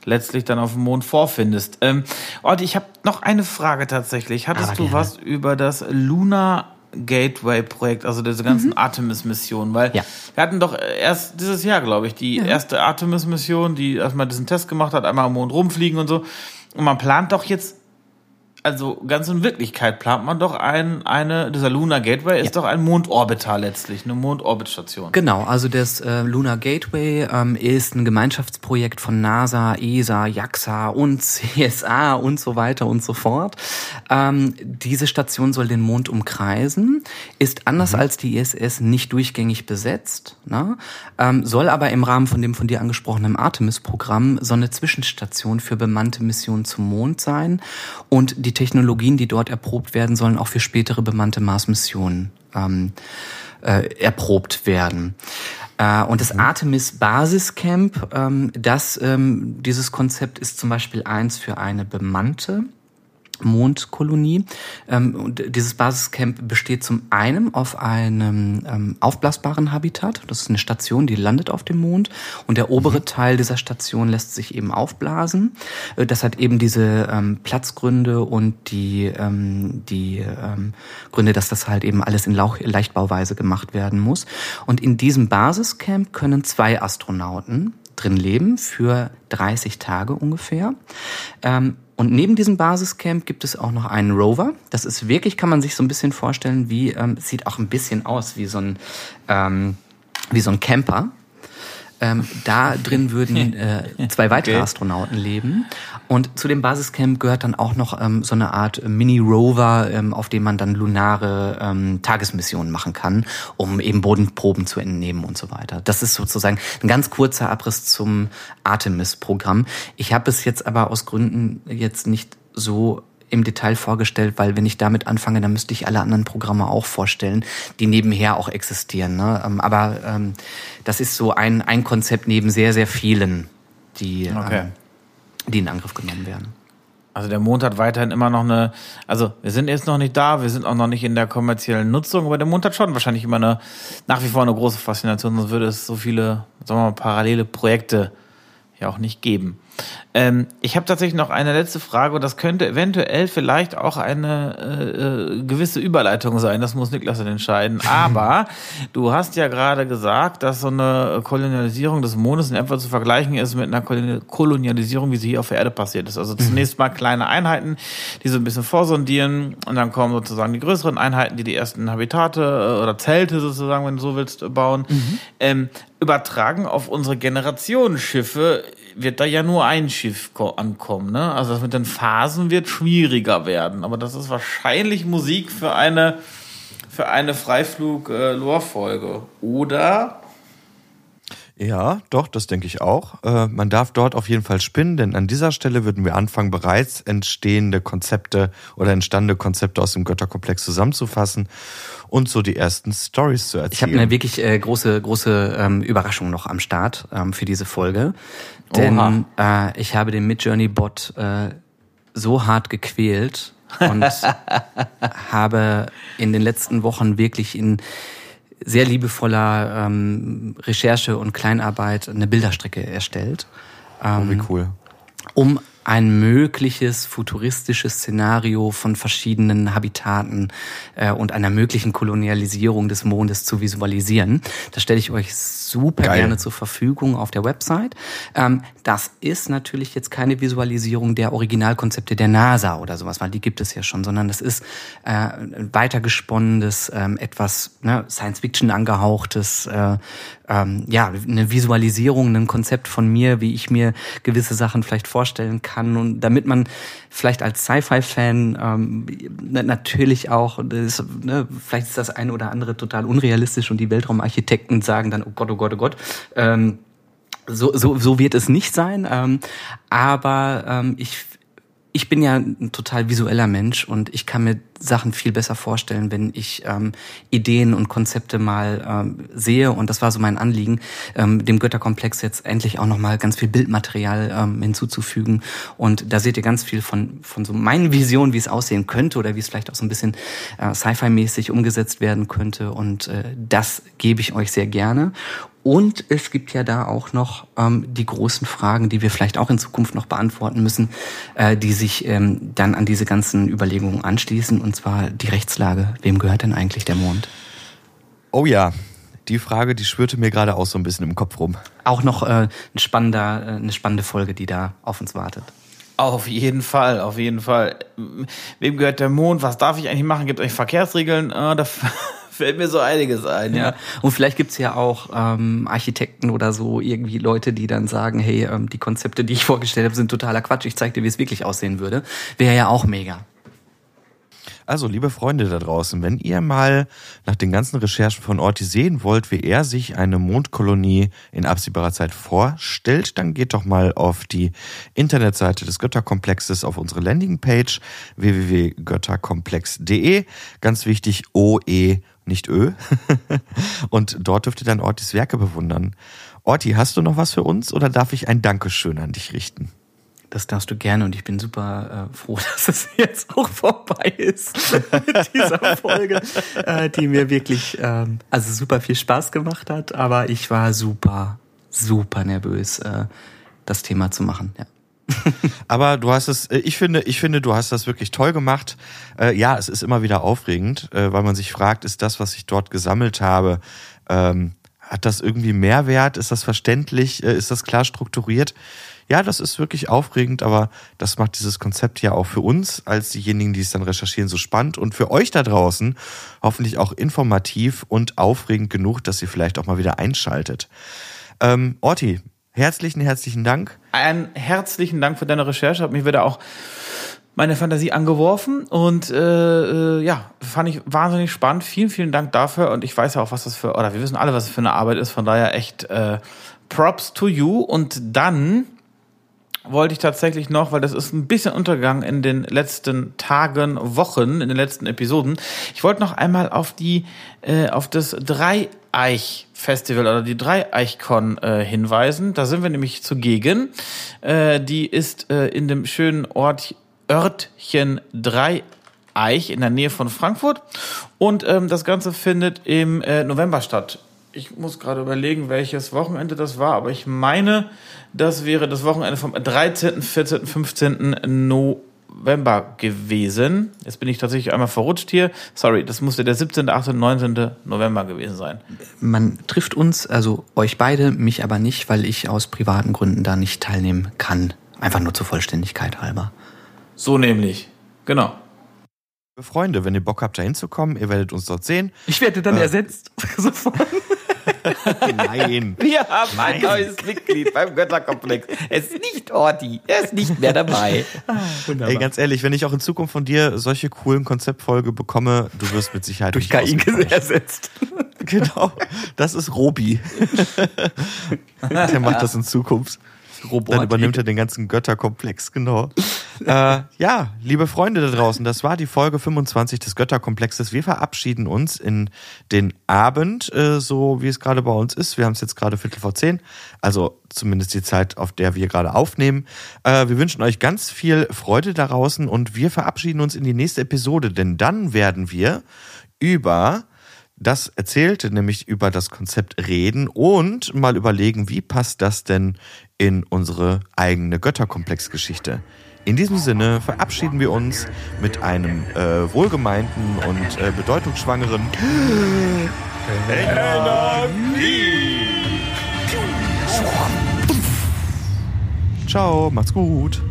letztlich dann auf dem Mond vorfindest. Ähm, Orti, ich habe noch eine Frage tatsächlich. Hattest Aber du gerne. was über das Lunar Gateway Projekt, also diese ganzen Artemis-Missionen? Weil Ja. wir hatten doch erst dieses Jahr, glaube ich, die erste Artemis-Mission, die erstmal diesen Test gemacht hat, einmal am Mond rumfliegen und so. Und man plant doch jetzt also ganz in Wirklichkeit plant man doch ein, eine, dieser Lunar Gateway ist doch ein Mondorbital letztlich, eine Mondorbitstation. Genau, also das äh, Lunar Gateway ähm, ist ein Gemeinschaftsprojekt von NASA, ESA, JAXA und CSA und so weiter und so fort. Ähm, diese Station soll den Mond umkreisen, ist anders als die ISS nicht durchgängig besetzt, ne? ähm, soll aber im Rahmen von dem von dir angesprochenen Artemis-Programm so eine Zwischenstation für bemannte Missionen zum Mond sein und die Technologien, die dort erprobt werden, sollen auch für spätere bemannte Mars-Missionen ähm, äh, erprobt werden. Äh, und das Artemis Basiscamp, ähm, das, ähm, dieses Konzept ist zum Beispiel eins für eine bemannte Mondkolonie. Ähm, und dieses Basiscamp besteht zum einen auf einem ähm, aufblasbaren Habitat. Das ist eine Station, die landet auf dem Mond. Und der obere mhm. Teil dieser Station lässt sich eben aufblasen. Äh, das hat eben diese ähm, Platzgründe und die, die Gründe, dass das halt eben alles in Leichtbauweise gemacht werden muss. Und in diesem Basiscamp können zwei Astronauten drin leben für 30 Tage ungefähr. Ähm, und neben diesem Basiscamp gibt es auch noch einen Rover. Das ist wirklich, kann man sich so ein bisschen vorstellen, wie, ähm, sieht auch ein bisschen aus wie so ein, ähm, wie so ein Camper. Ähm, da drin würden äh, zwei weitere okay. Astronauten leben. Und zu dem Basiscamp gehört dann auch noch ähm, so eine Art Mini-Rover, ähm, auf dem man dann lunare ähm, Tagesmissionen machen kann, um eben Bodenproben zu entnehmen und so weiter. Das ist sozusagen ein ganz kurzer Abriss zum Artemis-Programm. Ich habe es jetzt aber aus Gründen jetzt nicht so im Detail vorgestellt, weil wenn ich damit anfange, dann müsste ich alle anderen Programme auch vorstellen, die nebenher auch existieren. Ne? Ähm, aber ähm, das ist so ein, ein Konzept neben sehr, sehr vielen, die, okay. ähm, die in Angriff genommen werden. Also der Mond hat weiterhin immer noch eine, also wir sind jetzt noch nicht da, wir sind auch noch nicht in der kommerziellen Nutzung, aber der Mond hat schon wahrscheinlich immer eine, nach wie vor eine große Faszination, sonst würde es so viele, sagen wir mal, parallele Projekte ja auch nicht geben. Ähm, ich habe tatsächlich noch eine letzte Frage und das könnte eventuell vielleicht auch eine äh, äh gewisse Überleitung sein. Das muss Niklas dann entscheiden. Aber du hast ja gerade gesagt, dass so eine Kolonialisierung des Mondes in etwa zu vergleichen ist mit einer Kolonialisierung, wie sie hier auf der Erde passiert ist. Also zunächst mal kleine Einheiten, die so ein bisschen vorsondieren und dann kommen sozusagen die größeren Einheiten, die die ersten Habitate äh, oder Zelte sozusagen, wenn du so willst, bauen. Mhm. Ähm, übertragen auf unsere Generationenschiffe wird da ja nur ein Schiff ankommen. Ne? Also das mit den Phasen wird schwieriger werden. Aber das ist wahrscheinlich Musik für eine, für eine Freiflug-Lore-Folge. Oder ja, doch, das denke ich auch. Äh, man darf dort auf jeden Fall spinnen, denn an dieser Stelle würden wir anfangen, bereits entstehende Konzepte oder entstandene Konzepte aus dem Götterkomplex zusammenzufassen und so die ersten Stories zu erzählen. Ich habe eine wirklich äh, große, große ähm, Überraschung noch am Start ähm, für diese Folge. Denn äh, ich habe den Midjourney-Bot äh, so hart gequält und habe in den letzten Wochen wirklich in sehr liebevoller ähm, Recherche und Kleinarbeit eine Bilderstrecke erstellt. Ähm, oh, wie ähm, cool. Um ein mögliches futuristisches Szenario von verschiedenen Habitaten äh, und einer möglichen Kolonialisierung des Mondes zu visualisieren. Das stelle ich euch super Geil. gerne zur Verfügung auf der Website. Ähm, das ist natürlich jetzt keine Visualisierung der Originalkonzepte der NASA oder sowas, weil die gibt es ja schon, sondern das ist äh, ein weitergesponnenes, ähm, etwas ne, Science-Fiction angehauchtes, äh, ähm, ja, eine Visualisierung, ein Konzept von mir, wie ich mir gewisse Sachen vielleicht vorstellen kann und damit man vielleicht als Sci-Fi-Fan ähm, natürlich auch, das, ne, vielleicht ist das eine oder andere total unrealistisch und die Weltraumarchitekten sagen dann, oh Gott, oh Gott, oh Gott. Ähm, so, so, so wird es nicht sein. Ähm, aber ähm, ich ich bin ja ein total visueller Mensch und ich kann mir Sachen viel besser vorstellen, wenn ich ähm, Ideen und Konzepte mal ähm, sehe. Und das war so mein Anliegen, ähm, dem Götterkomplex jetzt endlich auch nochmal ganz viel Bildmaterial ähm, hinzuzufügen. Und da seht ihr ganz viel von, von so meinen Visionen, wie es aussehen könnte oder wie es vielleicht auch so ein bisschen äh, Sci-Fi-mäßig umgesetzt werden könnte. Und äh, das gebe ich euch sehr gerne. Und es gibt ja da auch noch ähm, die großen Fragen, die wir vielleicht auch in Zukunft noch beantworten müssen, äh, die sich ähm, dann an diese ganzen Überlegungen anschließen, und zwar die Rechtslage. Wem gehört denn eigentlich der Mond? Oh ja, die Frage, die schwirrte mir gerade auch so ein bisschen im Kopf rum. Auch noch äh, ein spannender, äh, eine spannende Folge, die da auf uns wartet. Auf jeden Fall, auf jeden Fall. Wem gehört der Mond? Was darf ich eigentlich machen? Gibt es eigentlich Verkehrsregeln? Äh, fällt mir so einiges ein. Ja. ja. Und vielleicht gibt's ja auch ähm, Architekten oder so, irgendwie Leute, die dann sagen, hey, ähm, die Konzepte, die ich vorgestellt habe, sind totaler Quatsch. Ich zeig dir, wie es wirklich aussehen würde. Wäre ja auch mega. Also, liebe Freunde da draußen, wenn ihr mal nach den ganzen Recherchen von Orti sehen wollt, wie er sich eine Mondkolonie in absehbarer Zeit vorstellt, dann geht doch mal auf die Internetseite des Götterkomplexes auf unsere Landingpage www.götterkomplex.de. Ganz wichtig, OE nicht Ö. und dort dürft ihr dann Ortis Werke bewundern. Orti, hast du noch was für uns oder darf ich ein Dankeschön an dich richten? Das darfst du gerne und ich bin super äh, froh, dass es jetzt auch vorbei ist mit dieser Folge, äh, die mir wirklich ähm, also super viel Spaß gemacht hat. Aber ich war super, super nervös, äh, das Thema zu machen. Ja. Aber du hast es, äh, ich finde, ich finde, du hast das wirklich toll gemacht. Äh, ja, es ist immer wieder aufregend, äh, weil man sich fragt, ist das, was ich dort gesammelt habe, ähm, hat das irgendwie Mehrwert? Ist das verständlich? Ist das klar strukturiert? Ja, das ist wirklich aufregend, aber das macht dieses Konzept ja auch für uns als diejenigen, die es dann recherchieren, so spannend und für euch da draußen hoffentlich auch informativ und aufregend genug, dass ihr vielleicht auch mal wieder einschaltet. Ähm, Orti, herzlichen, herzlichen Dank. Einen herzlichen Dank für deine Recherche. Hat mich wieder auch meine Fantasie angeworfen und äh, äh, ja, fand ich wahnsinnig spannend. Vielen, vielen Dank dafür und ich weiß ja auch, was das für, oder wir wissen alle, was das für eine Arbeit ist, von daher echt äh, Props to you und dann wollte ich tatsächlich noch, weil das ist ein bisschen untergegangen in den letzten Tagen, Wochen, in den letzten Episoden. Ich wollte noch einmal auf die, äh, auf das Dreieich-Festival oder die Dreieichkon äh, hinweisen. Da sind wir nämlich zugegen. Äh, die ist äh, in dem schönen Ort Örtchen Dreieich in der Nähe von Frankfurt. Und ähm, das Ganze findet im äh, November statt. Ich muss gerade überlegen, welches Wochenende das war, aber ich meine, das wäre das Wochenende vom 13., 14., 15. November gewesen. Jetzt bin ich tatsächlich einmal verrutscht hier. Sorry, das musste der 17., 18., 19. November gewesen sein. Man trifft uns, also euch beide, mich aber nicht, weil ich aus privaten Gründen da nicht teilnehmen kann. Einfach nur zur Vollständigkeit halber. So nämlich. Genau. Liebe Freunde, wenn ihr Bock habt, da hinzukommen, ihr werdet uns dort sehen. Ich werde dann ersetzt. Sofort. Nein. Wir haben ein neues Mitglied beim Götterkomplex. Es ist nicht Orti. Er ist nicht mehr dabei. Ey, ganz ehrlich, wenn ich auch in Zukunft von dir solche coolen Konzeptfolge bekomme, du wirst mit Sicherheit Durch KI ersetzt. Genau. Das ist Robi. Der macht das in Zukunft. Dann übernimmt er den ganzen Götterkomplex, genau. Äh, ja, liebe Freunde da draußen, das war die Folge 25 des Götterkomplexes. Wir verabschieden uns in den Abend, äh, so wie es gerade bei uns ist. Wir haben es jetzt gerade Viertel vor zehn, also zumindest die Zeit, auf der wir gerade aufnehmen. Äh, wir wünschen euch ganz viel Freude da draußen und wir verabschieden uns in die nächste Episode, denn dann werden wir über das erzählte, nämlich über das Konzept reden und mal überlegen, wie passt das denn in unsere eigene Götterkomplexgeschichte. In diesem Sinne verabschieden wir uns mit einem äh, wohlgemeinten und äh, bedeutungsschwangeren Ciao, macht's gut.